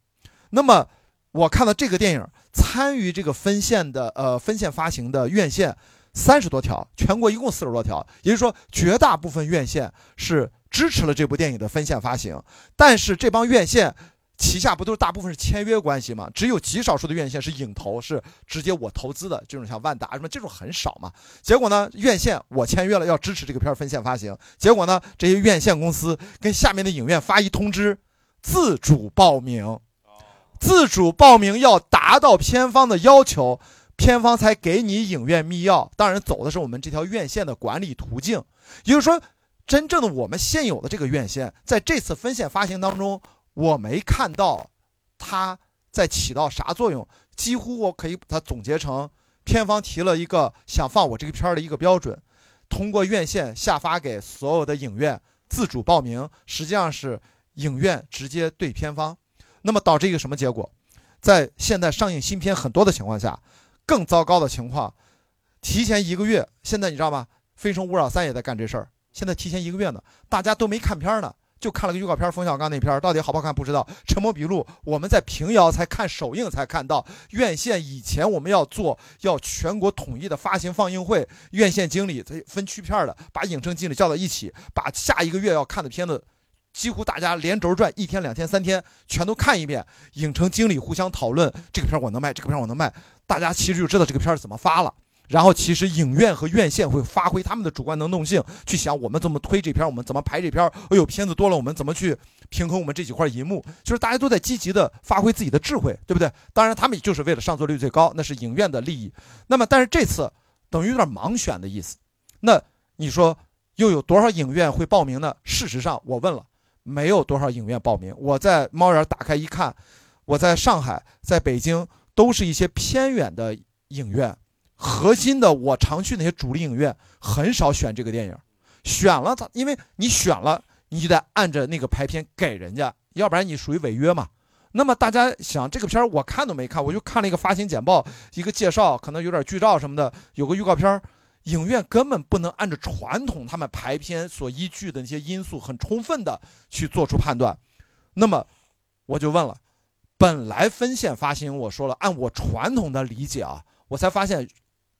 那么我看到这个电影。参与这个分线的呃分线发行的院线三十多条，全国一共四十多条，也就是说绝大部分院线是支持了这部电影的分线发行。但是这帮院线旗下不都是大部分是签约关系吗？只有极少数的院线是影投，是直接我投资的，这种像万达什么这种很少嘛。结果呢，院线我签约了要支持这个片儿分线发行，结果呢，这些院线公司跟下面的影院发一通知，自主报名，自主报名要达到片方的要求，片方才给你影院密钥。当然，走的是我们这条院线的管理途径，也就是说，真正的我们现有的这个院线，在这次分线发行当中。我没看到它在起到啥作用，几乎我可以把它总结成片方提了一个想放我这个片儿的一个标准，通过院线下发给所有的影院自主报名，实际上是影院直接对片方，那么导致一个什么结果？在现在上映新片很多的情况下，更糟糕的情况，提前一个月，现在你知道吗？《非诚勿扰三》也在干这事儿，现在提前一个月呢，大家都没看片儿呢。就看了个预告片，冯小刚那片儿到底好不好看不知道。《沉默笔录》我们在平遥才看首映才看到，院线以前我们要做要全国统一的发行放映会，院线经理分区片儿的，把影城经理叫到一起，把下一个月要看的片子，几乎大家连轴转，一天两天三天全都看一遍。影城经理互相讨论，这个片我能卖，这个片我能卖，大家其实就知道这个片是怎么发了。然后其实影院和院线会发挥他们的主观能动性，去想我们怎么推这片，我们怎么排这片。哎呦，片子多了，我们怎么去平衡我们这几块银幕？就是大家都在积极的发挥自己的智慧，对不对？当然，他们就是为了上座率最高，那是影院的利益。那么，但是这次等于有点盲选的意思。那你说又有多少影院会报名呢？事实上，我问了，没有多少影院报名。我在猫眼打开一看，我在上海、在北京都是一些偏远的影院。核心的，我常去那些主力影院，很少选这个电影，选了它，因为你选了，你就得按着那个排片给人家，要不然你属于违约嘛。那么大家想，这个片儿我看都没看，我就看了一个发行简报，一个介绍，可能有点剧照什么的，有个预告片儿，影院根本不能按照传统他们排片所依据的那些因素，很充分的去做出判断。那么我就问了，本来分线发行，我说了，按我传统的理解啊，我才发现。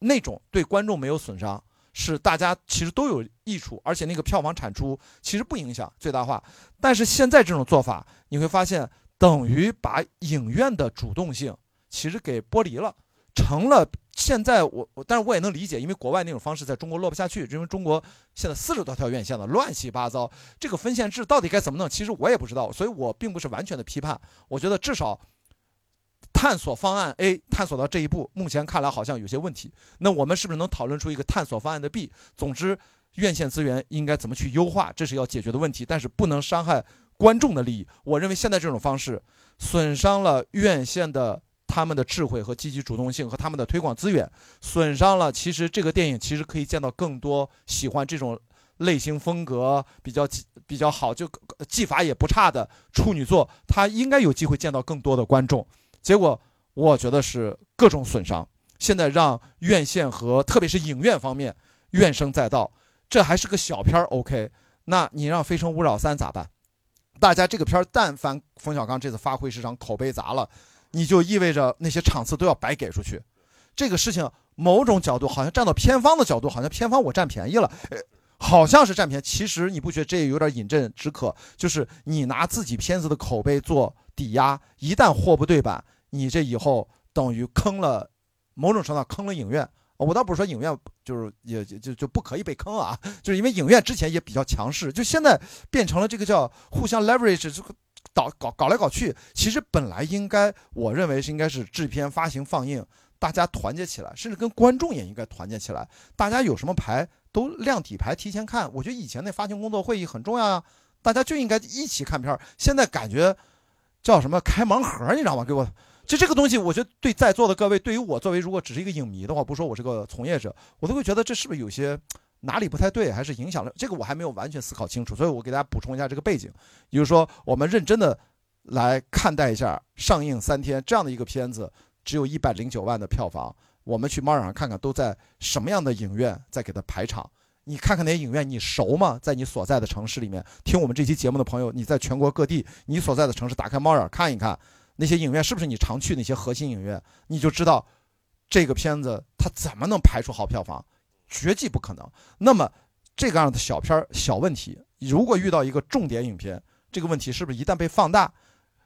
那种对观众没有损伤，是大家其实都有益处，而且那个票房产出其实不影响最大化。但是现在这种做法，你会发现等于把影院的主动性其实给剥离了，成了现在我我，但是我也能理解，因为国外那种方式在中国落不下去，因为中国现在四十多条院线了，乱七八糟，这个分线制到底该怎么弄，其实我也不知道，所以我并不是完全的批判，我觉得至少。探索方案 A 探索到这一步，目前看来好像有些问题。那我们是不是能讨论出一个探索方案的 B？总之，院线资源应该怎么去优化，这是要解决的问题，但是不能伤害观众的利益。我认为现在这种方式损伤了院线的他们的智慧和积极主动性和他们的推广资源，损伤了其实这个电影其实可以见到更多喜欢这种类型风格比较比较好，就技法也不差的处女作，它应该有机会见到更多的观众。结果我觉得是各种损伤，现在让院线和特别是影院方面怨声载道，这还是个小片儿，OK？那你让《非诚勿扰三》咋办？大家这个片儿，但凡冯小刚这次发挥失常，口碑砸了，你就意味着那些场次都要白给出去。这个事情某种角度好像站到片方的角度，好像片方我占便宜了，好像是占便宜。其实你不觉得这也有点饮鸩止渴？就是你拿自己片子的口碑做。抵押一旦货不对版，你这以后等于坑了，某种程度上坑了影院。我倒不是说影院就是也就就不可以被坑啊，就是因为影院之前也比较强势，就现在变成了这个叫互相 leverage，这个搞搞搞来搞去。其实本来应该，我认为是应该是制片、发行、放映，大家团结起来，甚至跟观众也应该团结起来。大家有什么牌都亮底牌，提前看。我觉得以前那发行工作会议很重要啊，大家就应该一起看片儿。现在感觉。叫什么开盲盒？你知道吗？给我，就这个东西，我觉得对在座的各位，对于我作为如果只是一个影迷的话，不说我是个从业者，我都会觉得这是不是有些哪里不太对，还是影响了这个我还没有完全思考清楚，所以我给大家补充一下这个背景，也就是说，我们认真的来看待一下上映三天这样的一个片子，只有一百零九万的票房，我们去猫眼上看看都在什么样的影院在给它排场。你看看那些影院，你熟吗？在你所在的城市里面听我们这期节目的朋友，你在全国各地，你所在的城市打开猫眼看一看，那些影院是不是你常去那些核心影院？你就知道，这个片子它怎么能排出好票房，绝技不可能。那么这个样的小片儿小问题，如果遇到一个重点影片，这个问题是不是一旦被放大，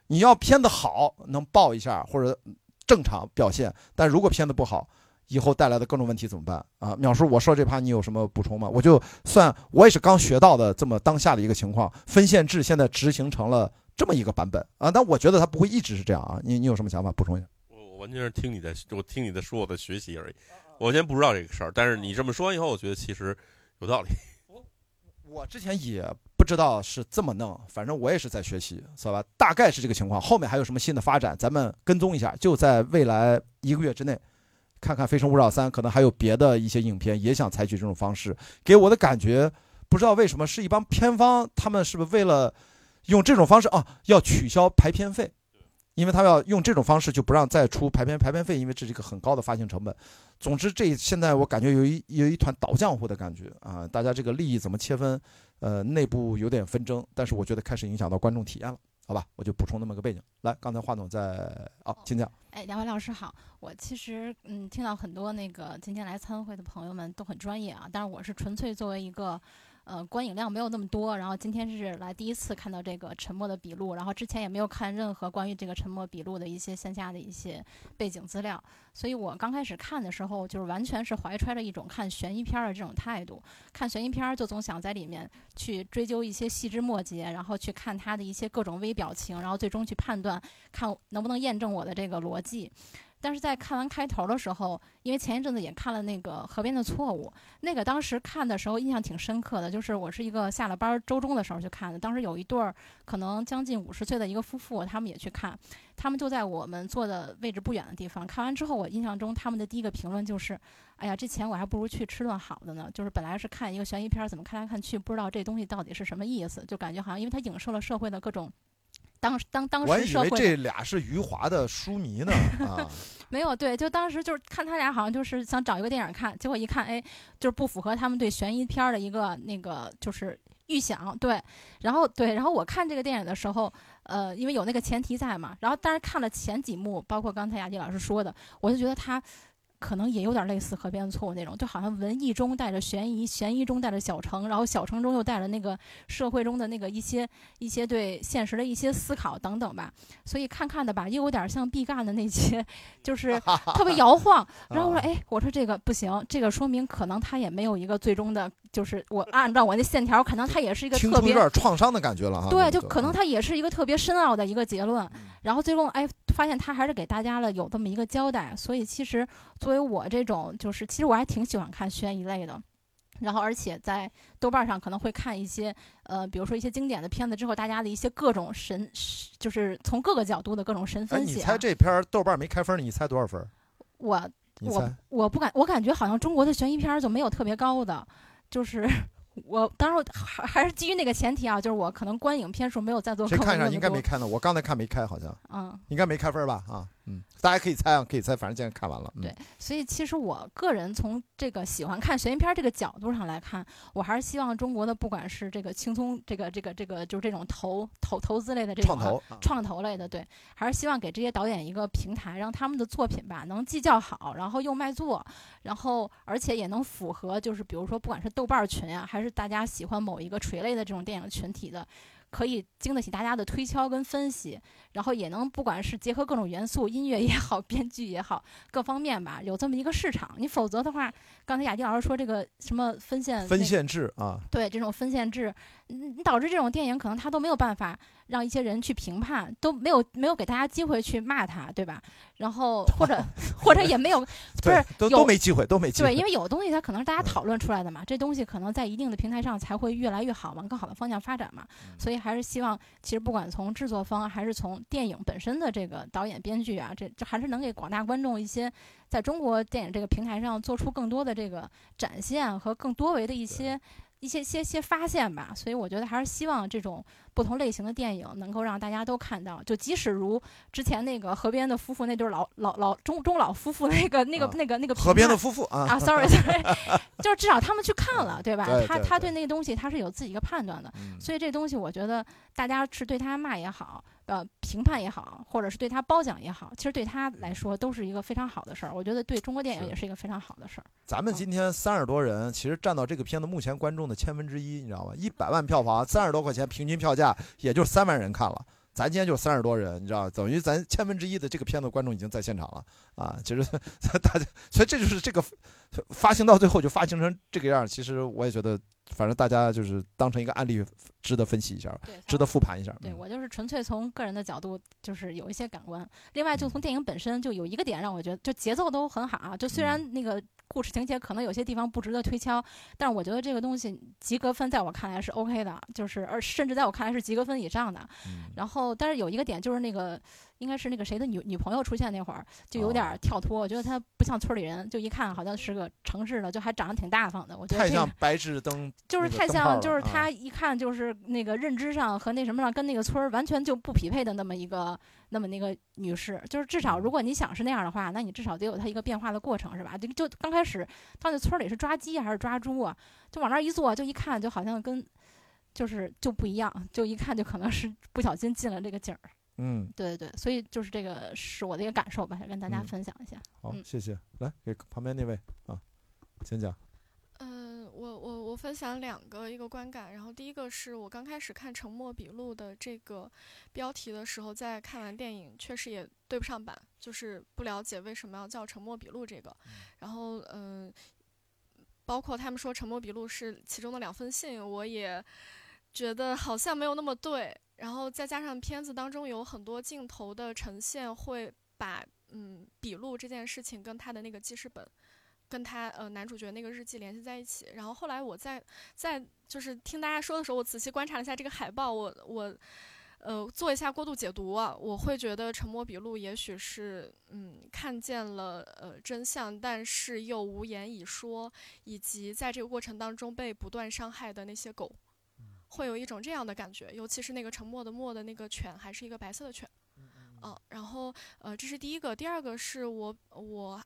你要片子好，能爆一下或者正常表现，但如果片子不好，以后带来的各种问题怎么办啊？淼叔，我说这趴你有什么补充吗？我就算我也是刚学到的这么当下的一个情况，分线制现在执行成了这么一个版本啊，但我觉得它不会一直是这样啊。你你有什么想法？补充一下。我我完全是听你在，我听你在说，我在学习而已。我先不知道这个事儿，但是你这么说完以后，我觉得其实有道理。*laughs* 我之前也不知道是这么弄，反正我也是在学习，知道吧？大概是这个情况。后面还有什么新的发展，咱们跟踪一下。就在未来一个月之内，看看《非诚勿扰三》，可能还有别的一些影片也想采取这种方式。给我的感觉，不知道为什么是一帮片方，他们是不是为了用这种方式啊，要取消排片费？因为他要用这种方式，就不让再出排片排片费，因为这是一个很高的发行成本。总之，这现在我感觉有一有一团倒浆糊的感觉啊！大家这个利益怎么切分？呃，内部有点纷争，但是我觉得开始影响到观众体验了，好吧？我就补充那么个背景。来，刚才华总在啊，请讲。哎，两位老师好，我其实嗯，听到很多那个今天来参会的朋友们都很专业啊，但是我是纯粹作为一个。呃，观影量没有那么多，然后今天是来第一次看到这个《沉默的笔录》，然后之前也没有看任何关于这个《沉默笔录》的一些线下的一些背景资料，所以我刚开始看的时候，就是完全是怀揣着一种看悬疑片的这种态度，看悬疑片就总想在里面去追究一些细枝末节，然后去看他的一些各种微表情，然后最终去判断看能不能验证我的这个逻辑。但是在看完开头的时候，因为前一阵子也看了那个《河边的错误》，那个当时看的时候印象挺深刻的。就是我是一个下了班周中的时候去看的，当时有一对儿可能将近五十岁的一个夫妇，他们也去看，他们就在我们坐的位置不远的地方。看完之后，我印象中他们的第一个评论就是：“哎呀，这钱我还不如去吃顿好的呢。”就是本来是看一个悬疑片，怎么看来看去不知道这东西到底是什么意思，就感觉好像因为它影射了社会的各种。当当当时社会，我以为这俩是余华的书迷呢 *laughs* 啊，没有对，就当时就是看他俩好像就是想找一个电影看，结果一看，哎，就是不符合他们对悬疑片的一个那个就是预想，对，然后对，然后我看这个电影的时候，呃，因为有那个前提在嘛，然后当时看了前几幕，包括刚才雅迪老师说的，我就觉得他。可能也有点类似《河边的错误》那种，就好像文艺中带着悬疑，悬疑中带着小城，然后小城中又带着那个社会中的那个一些一些对现实的一些思考等等吧。所以看看的吧，又有点像毕赣的那些，就是特别摇晃。*laughs* 然后我说，哎，我说这个不行，这个说明可能他也没有一个最终的，就是我按照我那线条，可能他也是一个特别有点创伤的感觉了哈。对，就可能他也是一个特别深奥的一个结论。然后最终哎，发现他还是给大家了有这么一个交代。所以其实作为为我这种就是，其实我还挺喜欢看悬疑类的，然后而且在豆瓣上可能会看一些，呃，比如说一些经典的片子之后，大家的一些各种神，就是从各个角度的各种神分析。你猜这片豆瓣没开分，你猜多少分？我我我不敢，我感觉好像中国的悬疑片就没有特别高的，就是。我当时还还是基于那个前提啊，就是我可能观影片数没有在做。谁看上应该没开呢？我刚才看没开，好像。嗯。应该没开分吧？啊，嗯。大家可以猜啊，可以猜，反正现在看完了。对，所以其实我个人从这个喜欢看悬疑片这个角度上来看，我还是希望中国的不管是这个轻松，这个这个这个就是这种投投投资类的这种创投创投类的，对，还是希望给这些导演一个平台，让他们的作品吧能既叫好，然后又卖座，然后而且也能符合就是比如说不管是豆瓣群啊，还是大家喜欢某一个垂类的这种电影群体的。可以经得起大家的推敲跟分析，然后也能不管是结合各种元素，音乐也好，*laughs* 编剧也好，各方面吧，有这么一个市场。你否则的话，刚才雅迪老师说这个什么分线分线制啊，对这种分线制，你导致这种电影可能他都没有办法让一些人去评判，都没有没有给大家机会去骂他，对吧？然后或者 *laughs* 或者也没有，*laughs* 不是都都没机会，都没机会。对，因为有的东西它可能是大家讨论出来的嘛，这东西可能在一定的平台上才会越来越好，往更好的方向发展嘛。所以还是希望，其实不管从制作方还是从电影本身的这个导演、编剧啊，这这还是能给广大观众一些在中国电影这个平台上做出更多的这个展现和更多维的一些。一些些些发现吧，所以我觉得还是希望这种不同类型的电影能够让大家都看到。就即使如之前那个河边的夫妇，那对老老老中中老夫妇那个那个那个那个河边的夫妇啊啊，*laughs* sorry sorry，*laughs* 就是至少他们去看了，对吧？他他对那个东西他是有自己一个判断的，所以这东西我觉得大家是对他骂也好。呃，评判也好，或者是对他褒奖也好，其实对他来说都是一个非常好的事儿。我觉得对中国电影也是一个非常好的事儿。咱们今天三十多人，其实占到这个片子目前观众的千分之一，你知道吗？一百万票房，三十多块钱平均票价，也就三万人看了，咱今天就三十多人，你知道，等于咱千分之一的这个片子观众已经在现场了啊。其实大家，所以这就是这个发行到最后就发行成这个样。其实我也觉得，反正大家就是当成一个案例，值得分析一下，值得复盘一下。对我就是纯粹从个人的角度，就是有一些感官。另外，就从电影本身，就有一个点让我觉得，就节奏都很好啊。就虽然那个。故事情节可能有些地方不值得推敲，但是我觉得这个东西及格分在我看来是 OK 的，就是而甚至在我看来是及格分以上的。然后，但是有一个点就是那个。应该是那个谁的女女朋友出现那会儿，就有点跳脱。我觉得他不像村里人，就一看好像是个城市的，就还长得挺大方的。我觉得太像白炽灯，就是太像，就是他一看就是那个认知上和那什么上跟那个村儿完全就不匹配的那么一个那么那个女士。就是至少如果你想是那样的话，那你至少得有她一个变化的过程，是吧？就就刚开始到那村里是抓鸡还是抓猪啊？就往那儿一坐，就一看就好像跟就是就不一样，就一看就可能是不小心进了这个景儿。嗯，对对对，所以就是这个是我的一个感受吧，想跟大家分享一下。好，谢谢。来，给旁边那位啊，请讲。嗯，我我我分享两个一个观感，然后第一个是我刚开始看《沉默笔录》的这个标题的时候，在看完电影确实也对不上版，就是不了解为什么要叫《沉默笔录》这个。然后嗯，包括他们说《沉默笔录》是其中的两封信，我也觉得好像没有那么对。然后再加上片子当中有很多镜头的呈现，会把嗯笔录这件事情跟他的那个记事本，跟他呃男主角那个日记联系在一起。然后后来我在在就是听大家说的时候，我仔细观察了一下这个海报，我我呃做一下过度解读啊，我会觉得沉默笔录也许是嗯看见了呃真相，但是又无言以说，以及在这个过程当中被不断伤害的那些狗。会有一种这样的感觉，尤其是那个沉默的默的那个犬，还是一个白色的犬，嗯，然后呃，这是第一个，第二个是我我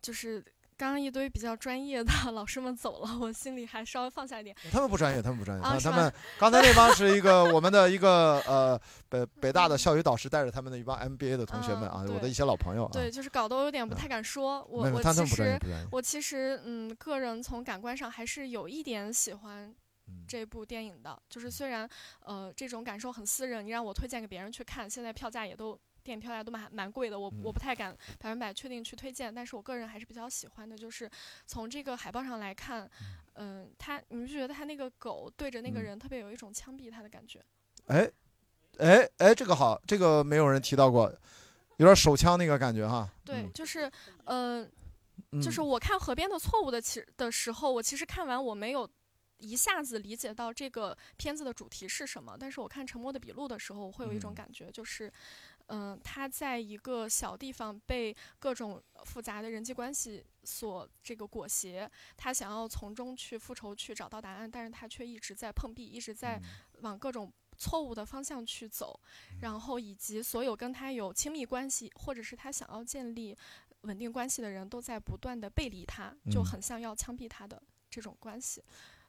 就是刚刚一堆比较专业的老师们走了，我心里还稍微放下一点。他们不专业，他们不专业，啊他们刚才那帮是一个我们的一个呃北北大的校友导师带着他们的一帮 MBA 的同学们啊，我的一些老朋友。对，就是搞得我有点不太敢说，我我其实我其实嗯，个人从感官上还是有一点喜欢。这部电影的，就是虽然，呃，这种感受很私人，你让我推荐给别人去看，现在票价也都电影票价都蛮蛮贵的，我我不太敢百分百确定去推荐，但是我个人还是比较喜欢的，就是从这个海报上来看，嗯，他，你们觉得他那个狗对着那个人特别有一种枪毙他的感觉？哎，哎哎，这个好，这个没有人提到过，有点手枪那个感觉哈。对，就是，呃，就是我看《河边的错误》的其的时候，我其实看完我没有。一下子理解到这个片子的主题是什么，但是我看《沉默的笔录》的时候，我会有一种感觉，就是，嗯，他在一个小地方被各种复杂的人际关系所这个裹挟，他想要从中去复仇，去找到答案，但是他却一直在碰壁，一直在往各种错误的方向去走，然后以及所有跟他有亲密关系或者是他想要建立稳定关系的人都在不断的背离他，就很像要枪毙他的这种关系。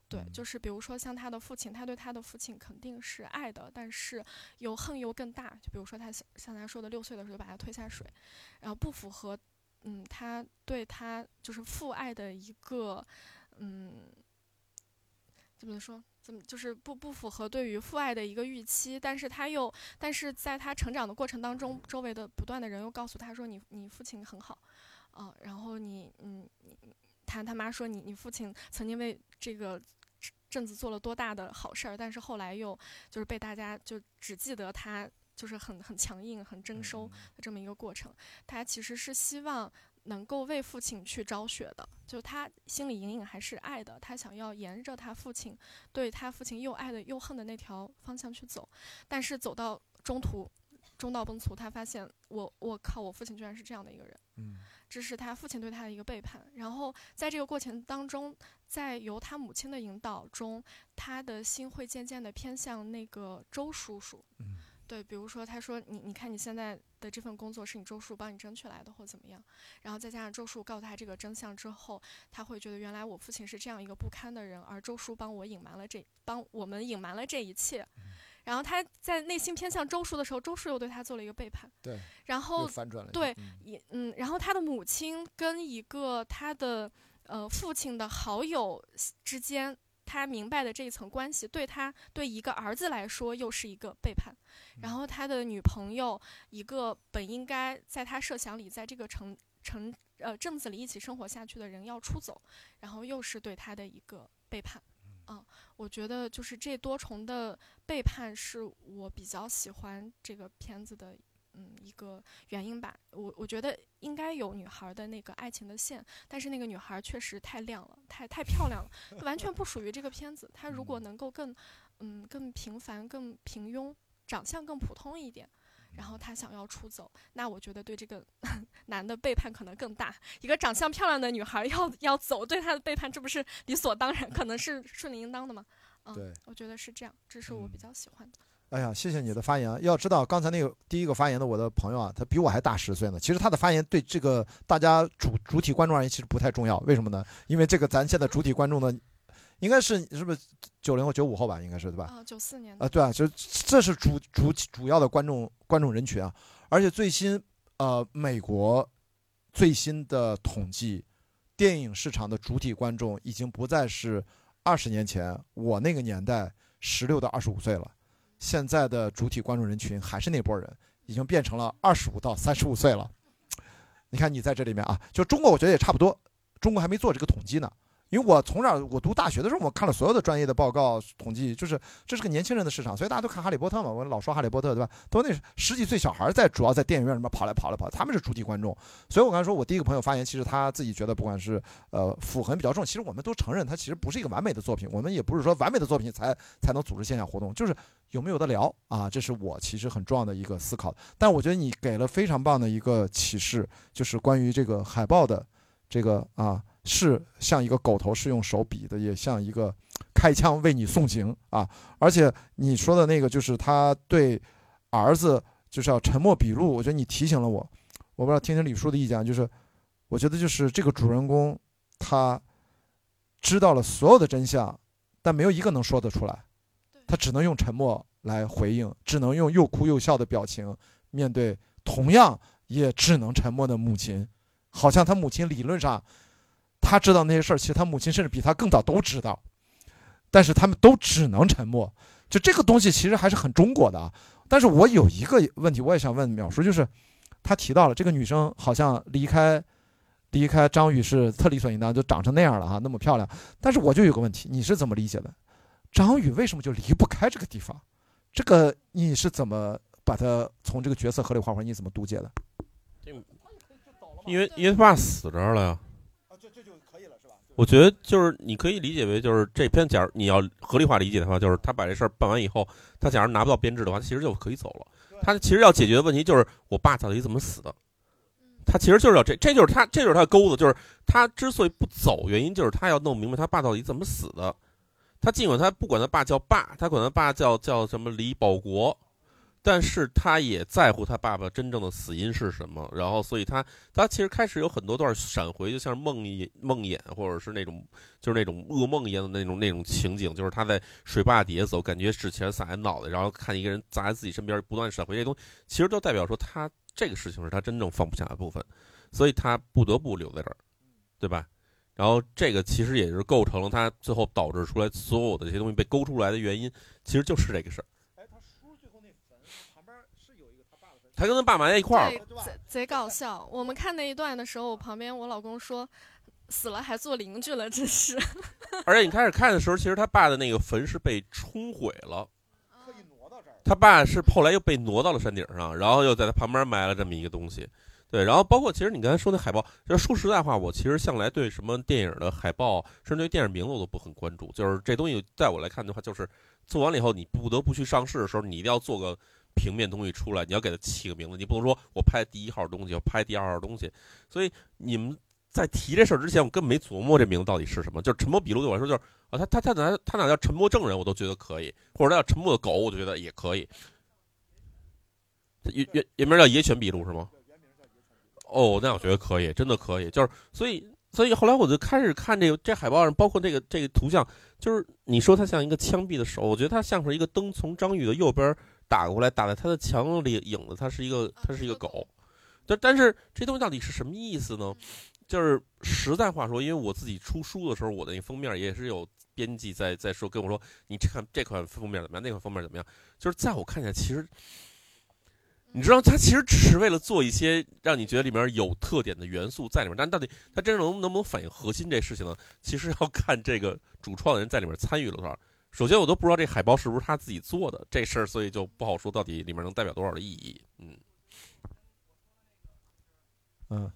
对，就是比如说像他的父亲，他对他的父亲肯定是爱的，但是又恨又更大。就比如说他像像他说的，六岁的时候就把他推下水，然后不符合，嗯，他对他就是父爱的一个，嗯，怎么说？怎么就是不不符合对于父爱的一个预期？但是他又，但是在他成长的过程当中，周围的不断的人又告诉他说：“你你父亲很好，啊，然后你嗯，他他妈说你你父亲曾经为这个。”镇子做了多大的好事儿，但是后来又就是被大家就只记得他就是很很强硬、很征收的这么一个过程。他其实是希望能够为父亲去昭雪的，就他心里隐隐还是爱的，他想要沿着他父亲对他父亲又爱的又恨的那条方向去走。但是走到中途，中道崩殂，他发现我我靠，我父亲居然是这样的一个人。嗯。这是他父亲对他的一个背叛，然后在这个过程当中，在由他母亲的引导中，他的心会渐渐的偏向那个周叔叔。嗯，对，比如说他说你你看你现在的这份工作是你周叔帮你争取来的，或怎么样，然后再加上周叔告诉他这个真相之后，他会觉得原来我父亲是这样一个不堪的人，而周叔帮我隐瞒了这帮我们隐瞒了这一切。*laughs* 然后他在内心偏向周叔的时候，周叔又对他做了一个背叛。对，然后反转了。对，也嗯，然后他的母亲跟一个他的呃父亲的好友之间，他明白的这一层关系，对他对一个儿子来说又是一个背叛。然后他的女朋友，一个本应该在他设想里在这个城城呃镇子里一起生活下去的人要出走，然后又是对他的一个背叛。嗯，我觉得就是这多重的背叛是我比较喜欢这个片子的。嗯，一个原因吧，我我觉得应该有女孩的那个爱情的线，但是那个女孩确实太亮了，太太漂亮了，完全不属于这个片子。她如果能够更，嗯，更平凡、更平庸，长相更普通一点，然后她想要出走，那我觉得对这个 *laughs* 男的背叛可能更大。一个长相漂亮的女孩要要走，对他的背叛，这不是理所当然，可能是顺理应当的吗？嗯，对，我觉得是这样，这是我比较喜欢的。哎呀，谢谢你的发言。要知道，刚才那个第一个发言的我的朋友啊，他比我还大十岁呢。其实他的发言对这个大家主主体观众而言其实不太重要。为什么呢？因为这个咱现在主体观众呢，应该是是不是九零后、九五后吧？应该是对吧？啊，九四年。啊，对啊，就这是主主主要的观众观众人群啊。而且最新呃，美国最新的统计，电影市场的主体观众已经不再是二十年前我那个年代十六到二十五岁了。现在的主体观众人群还是那波人，已经变成了二十五到三十五岁了。你看你在这里面啊，就中国，我觉得也差不多。中国还没做这个统计呢。因为我从小我读大学的时候，我看了所有的专业的报告统计，就是这是个年轻人的市场，所以大家都看《哈利波特》嘛。我老说《哈利波特》，对吧？都那十几岁小孩在主要在电影院里面跑来跑来跑，他们是主体观众。所以我刚才说我第一个朋友发言，其实他自己觉得不管是呃斧痕比较重，其实我们都承认它其实不是一个完美的作品。我们也不是说完美的作品才才能组织线下活动，就是有没有的聊啊，这是我其实很重要的一个思考。但我觉得你给了非常棒的一个启示，就是关于这个海报的这个啊。是像一个狗头是用手比的，也像一个 *tsk* 开枪为你送行啊！而且你说的那个就是他对儿子就是要沉默笔录，我觉得你提醒了我。我不知道听听李叔的意见，就是我觉得就是这个主人公他知道了所有的真相，但没有一个能说得出来，他只能用沉默来回应，只能用又哭又笑的表情面对同样也只能沉默的母亲，好像他母亲理论上。他知道那些事儿，其实他母亲甚至比他更早都知道，但是他们都只能沉默。就这个东西其实还是很中国的啊。但是我有一个问题，我也想问淼叔，就是他提到了这个女生好像离开离开张宇是特理所应当，就长成那样了哈，那么漂亮。但是我就有个问题，你是怎么理解的？张宇为什么就离不开这个地方？这个你是怎么把他从这个角色合理化，或者你怎么读解的？因为因为他爸死这儿了呀。我觉得就是你可以理解为，就是这篇，假如你要合理化理解的话，就是他把这事儿办完以后，他假如拿不到编制的话，他其实就可以走了。他其实要解决的问题就是我爸到底怎么死的，他其实就是要这，这就是他，这就是他的钩子，就是他之所以不走，原因就是他要弄明白他爸到底怎么死的。他尽管他不管他爸叫爸，他管他爸叫叫什么李保国。但是他也在乎他爸爸真正的死因是什么，然后，所以他他其实开始有很多段闪回，就像梦魇梦魇，或者是那种就是那种噩梦一样的那种那种情景，就是他在水坝底下走，感觉纸钱洒在脑袋，然后看一个人砸在自己身边，不断闪回这些东西，其实都代表说他这个事情是他真正放不下的部分，所以他不得不留在这儿，对吧？然后这个其实也是构成了他最后导致出来所有的这些东西被勾出来的原因，其实就是这个事儿。他跟他爸埋在一块儿，贼贼搞笑。我们看那一段的时候，我旁边我老公说：“死了还做邻居了，真是。*laughs* ”而且你开始看的时候，其实他爸的那个坟是被冲毁了，他爸是后来又被挪到了山顶上，然后又在他旁边埋了这么一个东西。对，然后包括其实你刚才说那海报，就是说实在话，我其实向来对什么电影的海报，甚至对电影名字我都不很关注。就是这东西在我来看的话，就是做完了以后，你不得不去上市的时候，你一定要做个。平面东西出来，你要给它起个名字，你不能说我拍第一号东西，我拍第二号东西。所以你们在提这事儿之前，我根本没琢磨这名字到底是什么。就是沉默笔录对我来说，就是啊，他他他哪他哪叫沉默证人，我都觉得可以；或者他叫沉默的狗，我就觉得也可以。原原原名叫野犬笔录是吗？哦，那我觉得可以，真的可以。就是所以所以后来我就开始看这个这海报上，包括这个这个图像，就是你说它像一个枪毙的手，我觉得它像是一个灯从张宇的右边。打过来，打在他的墙里，影子，他是一个，他是一个狗，但但是这东西到底是什么意思呢？就是实在话说，因为我自己出书的时候，我的那封面也是有编辑在在说跟我说，你这看这款封面怎么样，那款封面怎么样？就是在我看起来，其实你知道，他其实只是为了做一些让你觉得里面有特点的元素在里面，但到底他真正能能不能反映核心这事情呢？其实要看这个主创的人在里面参与了多少。首先，我都不知道这海报是不是他自己做的这事儿，所以就不好说到底里面能代表多少的意义。嗯嗯，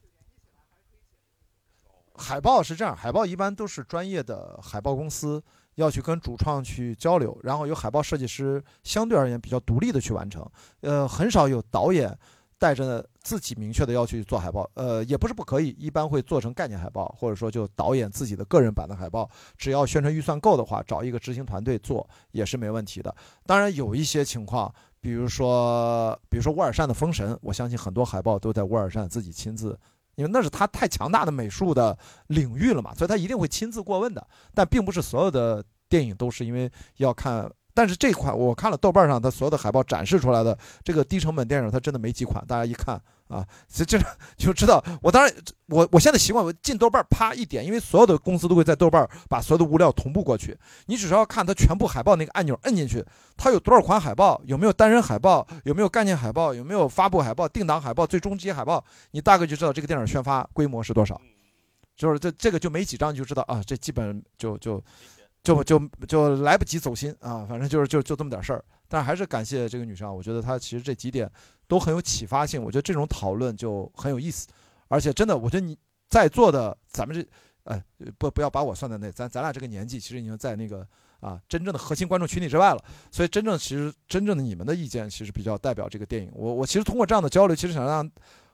海报是这样，海报一般都是专业的海报公司要去跟主创去交流，然后由海报设计师相对而言比较独立的去完成。呃，很少有导演带着自己明确的要去做海报。呃，也不是不可以，一般会做成概念海报，或者说就导演自己的个人版的海报。只要宣传预算够的话，找一个执行团队做也是没问题的。当然有一些情况，比如说，比如说沃尔善的《封神》，我相信很多海报都在沃尔善自己亲自。因为那是他太强大的美术的领域了嘛，所以他一定会亲自过问的。但并不是所有的电影都是因为要看，但是这款我看了豆瓣上，它所有的海报展示出来的这个低成本电影，它真的没几款。大家一看啊，这这就知道。我当然，我我现在习惯我进豆瓣啪一点，因为所有的公司都会在豆瓣把所有的物料同步过去。你只需要看它全部海报那个按钮摁进去，它有多少款海报，有没有单人海报，有没有概念海报，有没有发布海报、定档海报、最终级海报，你大概就知道这个电影宣发规模是多少。就是这这个就没几张，你就知道啊，这基本就就就就就来不及走心啊，反正就是就就这么点事儿。但还是感谢这个女生，我觉得她其实这几点都很有启发性，我觉得这种讨论就很有意思。而且真的，我觉得你在座的咱们这，哎，不不要把我算在内，咱咱俩这个年纪其实已经在那个啊真正的核心观众群体之外了。所以真正其实真正的你们的意见其实比较代表这个电影。我我其实通过这样的交流，其实想让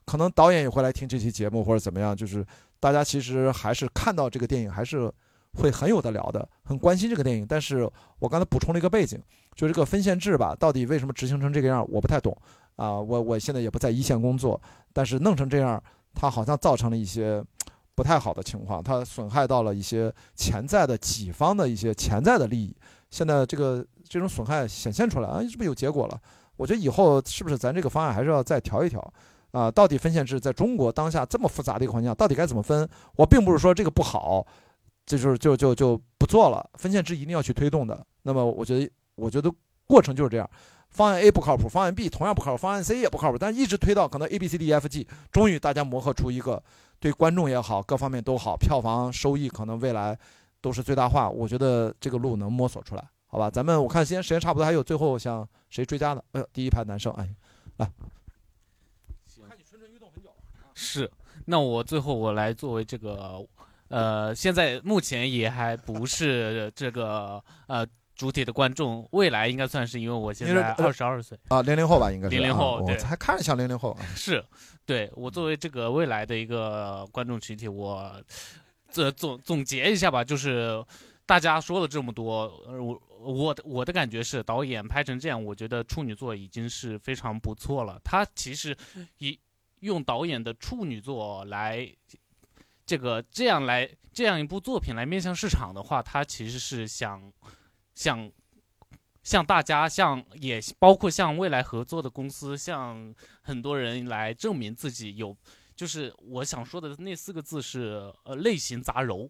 可能导演也会来听这期节目或者怎么样，就是大家其实还是看到这个电影还是会很有的聊的，很关心这个电影。但是我刚才补充了一个背景，就这个分线制吧，到底为什么执行成这个样，我不太懂啊。我我现在也不在一线工作，但是弄成这样，它好像造成了一些不太好的情况，它损害到了一些潜在的己方的一些潜在的利益。现在这个这种损害显现出来啊，是不是有结果了？我觉得以后是不是咱这个方案还是要再调一调？啊，到底分线制在中国当下这么复杂的一个环境下，到底该怎么分？我并不是说这个不好，这就是就就就不做了。分线制一定要去推动的。那么我觉得，我觉得过程就是这样：方案 A 不靠谱，方案 B 同样不靠谱，方案 C 也不靠谱，但一直推到可能 A B C D E F G，终于大家磨合出一个对观众也好，各方面都好，票房收益可能未来都是最大化。我觉得这个路能摸索出来，好吧？咱们我看今天时间差不多，还有最后想谁追加的？哎呦，第一排男生，哎，来。是，那我最后我来作为这个，呃，现在目前也还不是这个呃主体的观众，未来应该算是，因为我现在二十二岁啊，零零后吧，应该是零零后，对，还看着像零零后。是，对我作为这个未来的一个观众群体，我这总总结一下吧，就是大家说了这么多，我我的我的感觉是，导演拍成这样，我觉得处女座已经是非常不错了。他其实以用导演的处女作来，这个这样来这样一部作品来面向市场的话，他其实是想，想，向大家，向也包括向未来合作的公司，向很多人来证明自己有，就是我想说的那四个字是呃类型杂糅，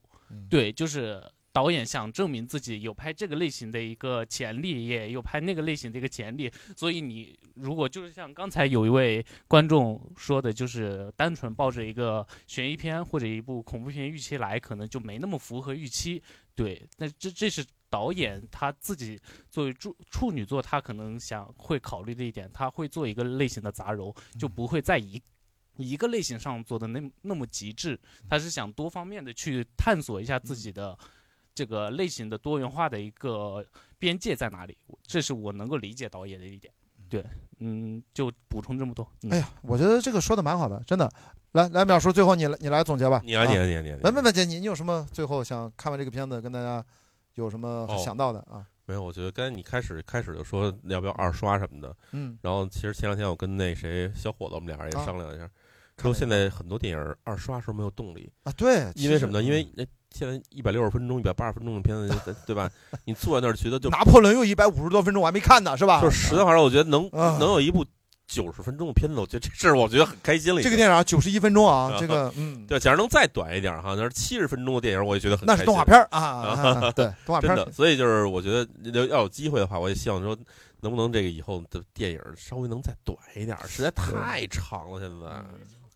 对，就是。导演想证明自己有拍这个类型的一个潜力，也有拍那个类型的一个潜力，所以你如果就是像刚才有一位观众说的，就是单纯抱着一个悬疑片或者一部恐怖片预期来，可能就没那么符合预期。对，那这这是导演他自己作为处处女座，他可能想会考虑的一点，他会做一个类型的杂糅，就不会在一一个类型上做的那那么极致，他是想多方面的去探索一下自己的。这个类型的多元化的一个边界在哪里？这是我能够理解导演的一点。对，嗯，就补充这么多。哎呀，我觉得这个说的蛮好的，真的。来来，淼叔，最后你来，你来总结吧。你来，你来，你来，你来。文文姐，你你有什么最后想看完这个片子跟大家有什么想到的啊？没有，我觉得刚才你开始开始就说要不要二刷什么的，嗯，然后其实前两天我跟那谁小伙子我们俩人也商量一下，说现在很多电影二刷时候没有动力啊。对，因为什么呢？因为那。现在一百六十分钟、一百八十分钟的片子，对吧？你坐在那儿觉得就拿破仑又一百五十多分钟，我还没看呢，是吧？就是实在话说，我觉得能能有一部九十分钟的片子，我觉得这事儿我觉得很开心了。这个电影啊，九十一分钟啊啊，这个嗯，对，假如能再短一点哈，那是七十分钟的电影，我也觉得很那开心是动画片啊啊 *laughs* 啊啊对动画片真的，所以就是我觉得要要有机会的话，我也希望说，能不能这个以后的电影稍微能再短一点，实在太长了，现在。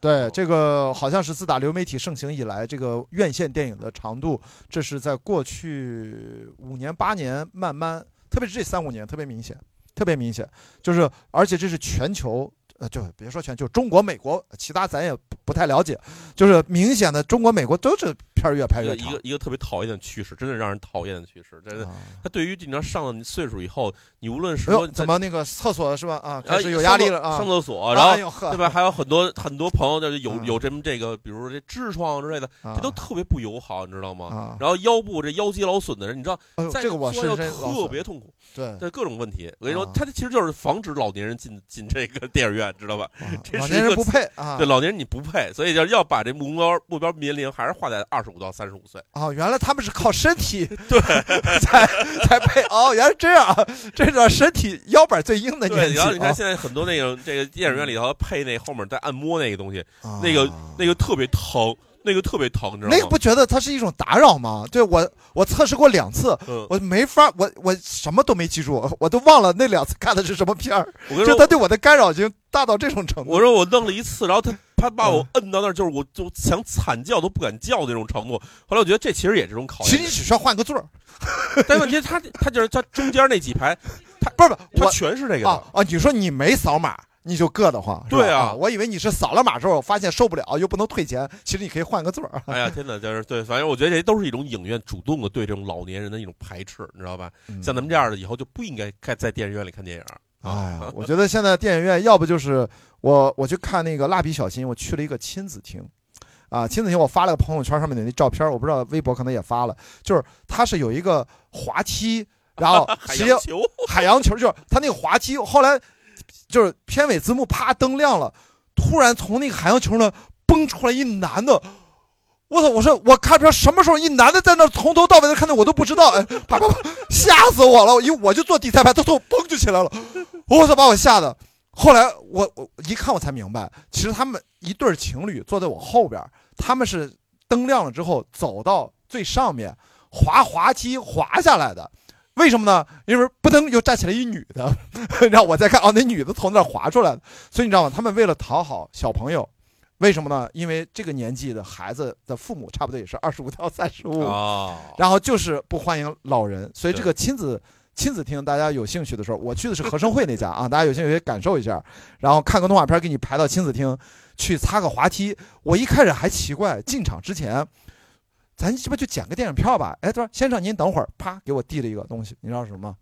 对，这个好像是自打流媒体盛行以来，这个院线电影的长度，这是在过去五年八年慢慢，特别是这三五年特别明显，特别明显，就是而且这是全球。呃，就别说全球，中国、美国，其他咱也不太了解，就是明显的中国、美国都是片儿越拍越长一个。一个特别讨厌的趋势，真的让人讨厌的趋势。真的，啊他对于你要上了岁数以后，你无论是怎么那个厕所是吧？啊，开呃始有压力了啊！上厕所，啊然后对吧？还有很多很多朋友就是有嗯有这么这个，比如说这痔疮之类的，啊这都特别不友好，你知道吗啊？然后腰部这腰肌劳损的人，你知道在这个我做要特别痛苦，对这各种问题。我跟你说啊，他这其实就是防止老年人进进这个电影院，知道吧？*laughs* 这老是一个年人不配啊对，老年人你不配，所以要要把这目标目标年龄还是画在二十五到三十五岁。哦，原来他们是靠身体 *laughs* 对 *laughs* 才才配哦，原来这样啊，这个身体腰板最硬的年对，纪。然后你看啊现在很多那个这个电影院里头配那后面在按摩那个东西，啊那个那个特别疼，那个特别疼，你知道吗？那个不觉得它是一种打扰吗？对我，我测试过两次，嗯我没法，我我什么都没记住，我都忘了那两次看的是什么片儿。我跟你说就他对我的干扰已经大到这种程度。我说我弄了一次，然后他他把嗯我摁到那儿，就是我就想惨叫都不敢叫那种程度。后来我觉得这其实也是种考验。其实你只需要换个座儿，*laughs* 但问题他他就是他中间那几排，他不是不是，他全是这个的啊啊！你说你没扫码，你就硌得慌。对啊我以为你是扫了码之后发现受不了，又不能退钱，其实你可以换个座儿。*laughs* 哎呀，天哪，就是对，反正我觉得这都是一种影院主动的对这种老年人的一种排斥，你知道吧？嗯像咱们这样的，以后就不应该该在电影院里看电影。哎呀，我觉得现在电影院要不就是我我去看那个蜡笔小新，我去了一个亲子厅，啊，亲子厅我发了个朋友圈上面的那照片，我不知道微博可能也发了，就是它是有一个滑梯，然后海直接洋球海洋球就是它那个滑梯，后来就是片尾字幕啪灯亮了，突然从那个海洋球呢蹦出来一男的。我操！我说我看片什么时候一男的在那从头到尾的看的我都不知道，哎，啪啪啪，吓死我了！因为我就坐第三排，他从嘣就起来了，我操，把我吓的。后来我我一看我才明白，其实他们一对儿情侣坐在我后边，他们是灯亮了之后走到最上面滑滑梯滑下来的。为什么呢？因为不能又站起来一女的，*laughs* 让我再看哦，那女的从那儿滑出来的。所以你知道吗？他们为了讨好小朋友，为什么呢？因为这个年纪的孩子的父母差不多也是二十五到三十五，哦然后就是不欢迎老人，所以这个亲子亲子厅，大家有兴趣的时候，我去的是和生汇那家啊，*laughs* 大家有兴趣可以感受一下，然后看个动画片，给你排到亲子厅去擦个滑梯。我一开始还奇怪，进场之前，咱这不就捡个电影票吧？哎，他说先生您等会儿，啪给我递了一个东西，你知道是什么吗？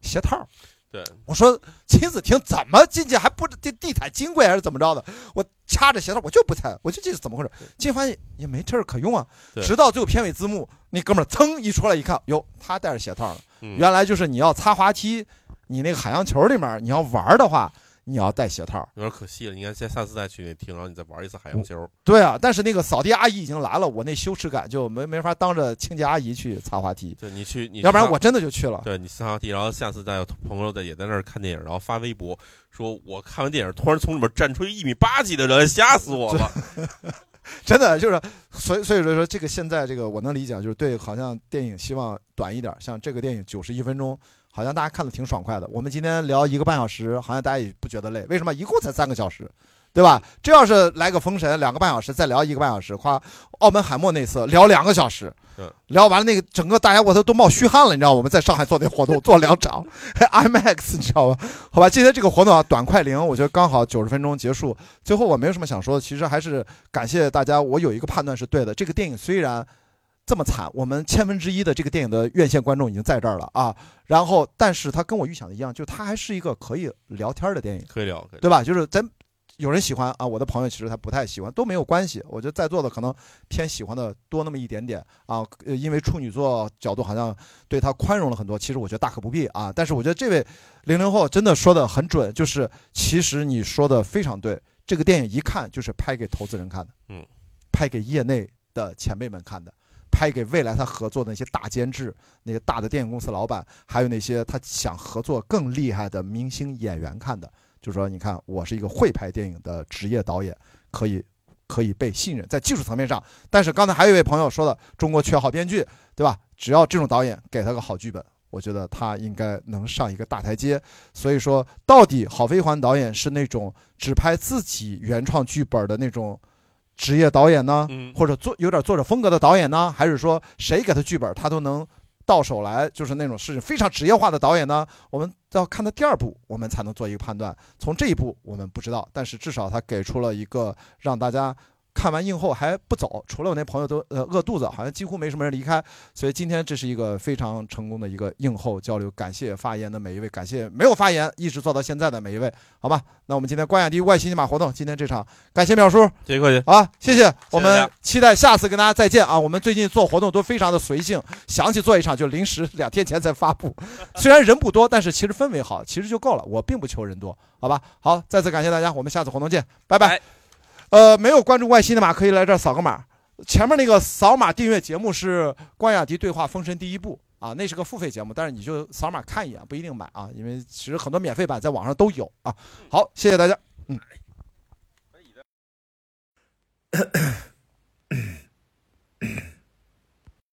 鞋套。对，我说亲子厅怎么进去还不地地毯金贵还是怎么着的？我掐着鞋套我就不猜，我就记得怎么回事，进去发现也没这儿可用啊。直到最后片尾字幕，那哥们儿噌一出来一看，哟，他戴着鞋套了。嗯原来就是你要擦滑梯，你那个海洋球里面你要玩的话，你要带鞋套。有点可惜了，你看下下次再去那厅，然后你再玩一次海洋球。对啊，但是那个扫地阿姨已经来了，我那羞耻感就没没法当着清洁阿姨去擦滑梯。对你去，你擦要不然我真的就去了。对你擦滑梯，然后下次再有朋友在也在那儿看电影，然后发微博说，我看完电影突然从里面站出一米八几的人，吓死我了。*laughs* 真的就是，所以所以说这个现在这个我能理解，就是对，好像电影希望短一点，像这个电影九十一分钟，好像大家看的挺爽快的。我们今天聊一个半小时，好像大家也不觉得累，为什么？一共才三个小时，对吧？这要是来个封神，两个半小时，再聊一个半小时，夸澳门海默那次聊两个小时，嗯，聊完了那个整个大家我都都冒虚汗了，你知道我们在上海做那活动做两场，*laughs* IMAX 你知道吧？好吧，今天这个活动啊短快灵，我觉得刚好九十分钟结束。最后我没有什么想说的，其实还是感谢大家。我有一个判断是对的，这个电影虽然这么惨，我们千分之一的这个电影的院线观众已经在这儿了啊，然后但是它跟我预想的一样，就是它还是一个可以聊天的电影，可以聊，可以对吧？就是咱。有人喜欢啊，我的朋友其实他不太喜欢，都没有关系。我觉得在座的可能偏喜欢的多那么一点点啊，呃因为处女座角度好像对他宽容了很多，其实我觉得大可不必啊。但是我觉得这位零零后真的说的很准，就是其实你说的非常对，这个电影一看就是拍给投资人看的，嗯，拍给业内的前辈们看的，拍给未来他合作的那些大监制、那些大的电影公司老板，还有那些他想合作更厉害的明星演员看的。就是说你看我是一个会拍电影的职业导演，可以可以被信任，在技术层面上。但是刚才还有一位朋友说的，中国缺好编剧，对吧？只要这种导演给他个好剧本，我觉得他应该能上一个大台阶。所以说，到底郝飞环导演是那种只拍自己原创剧本的那种职业导演呢，嗯或者作有点作者风格的导演呢，还是说谁给他剧本他都能到手来，就是那种是非常职业化的导演呢？我们要看他第二部，我们才能做一个判断。从这一步我们不知道，但是至少他给出了一个让大家。看完映后还不走，除了我那朋友都呃饿肚子，好像几乎没什么人离开。所以今天这是一个非常成功的一个映后交流，感谢发言的每一位，感谢没有发言一直做到现在的每一位，好吧？那我们今天关雅迪外新尼玛活动，今天这场感谢淼叔，谢谢客气啊，谢谢，我们期待下次跟大家再见啊！我们最近做活动都非常的随性，想起做一场就临时两天前才发布，*laughs* 虽然人不多，但是其实氛围好，其实就够了。我并不求人多，好吧？好，再次感谢大家，我们下次活动见，拜拜。呃，没有关注外星的码可以来这儿扫个码。前面那个扫码订阅节目是关雅迪对话封神第一部啊，那是个付费节目，但是你就扫码看一眼，不一定买啊，因为其实很多免费版在网上都有啊。好，谢谢大家，嗯。可以的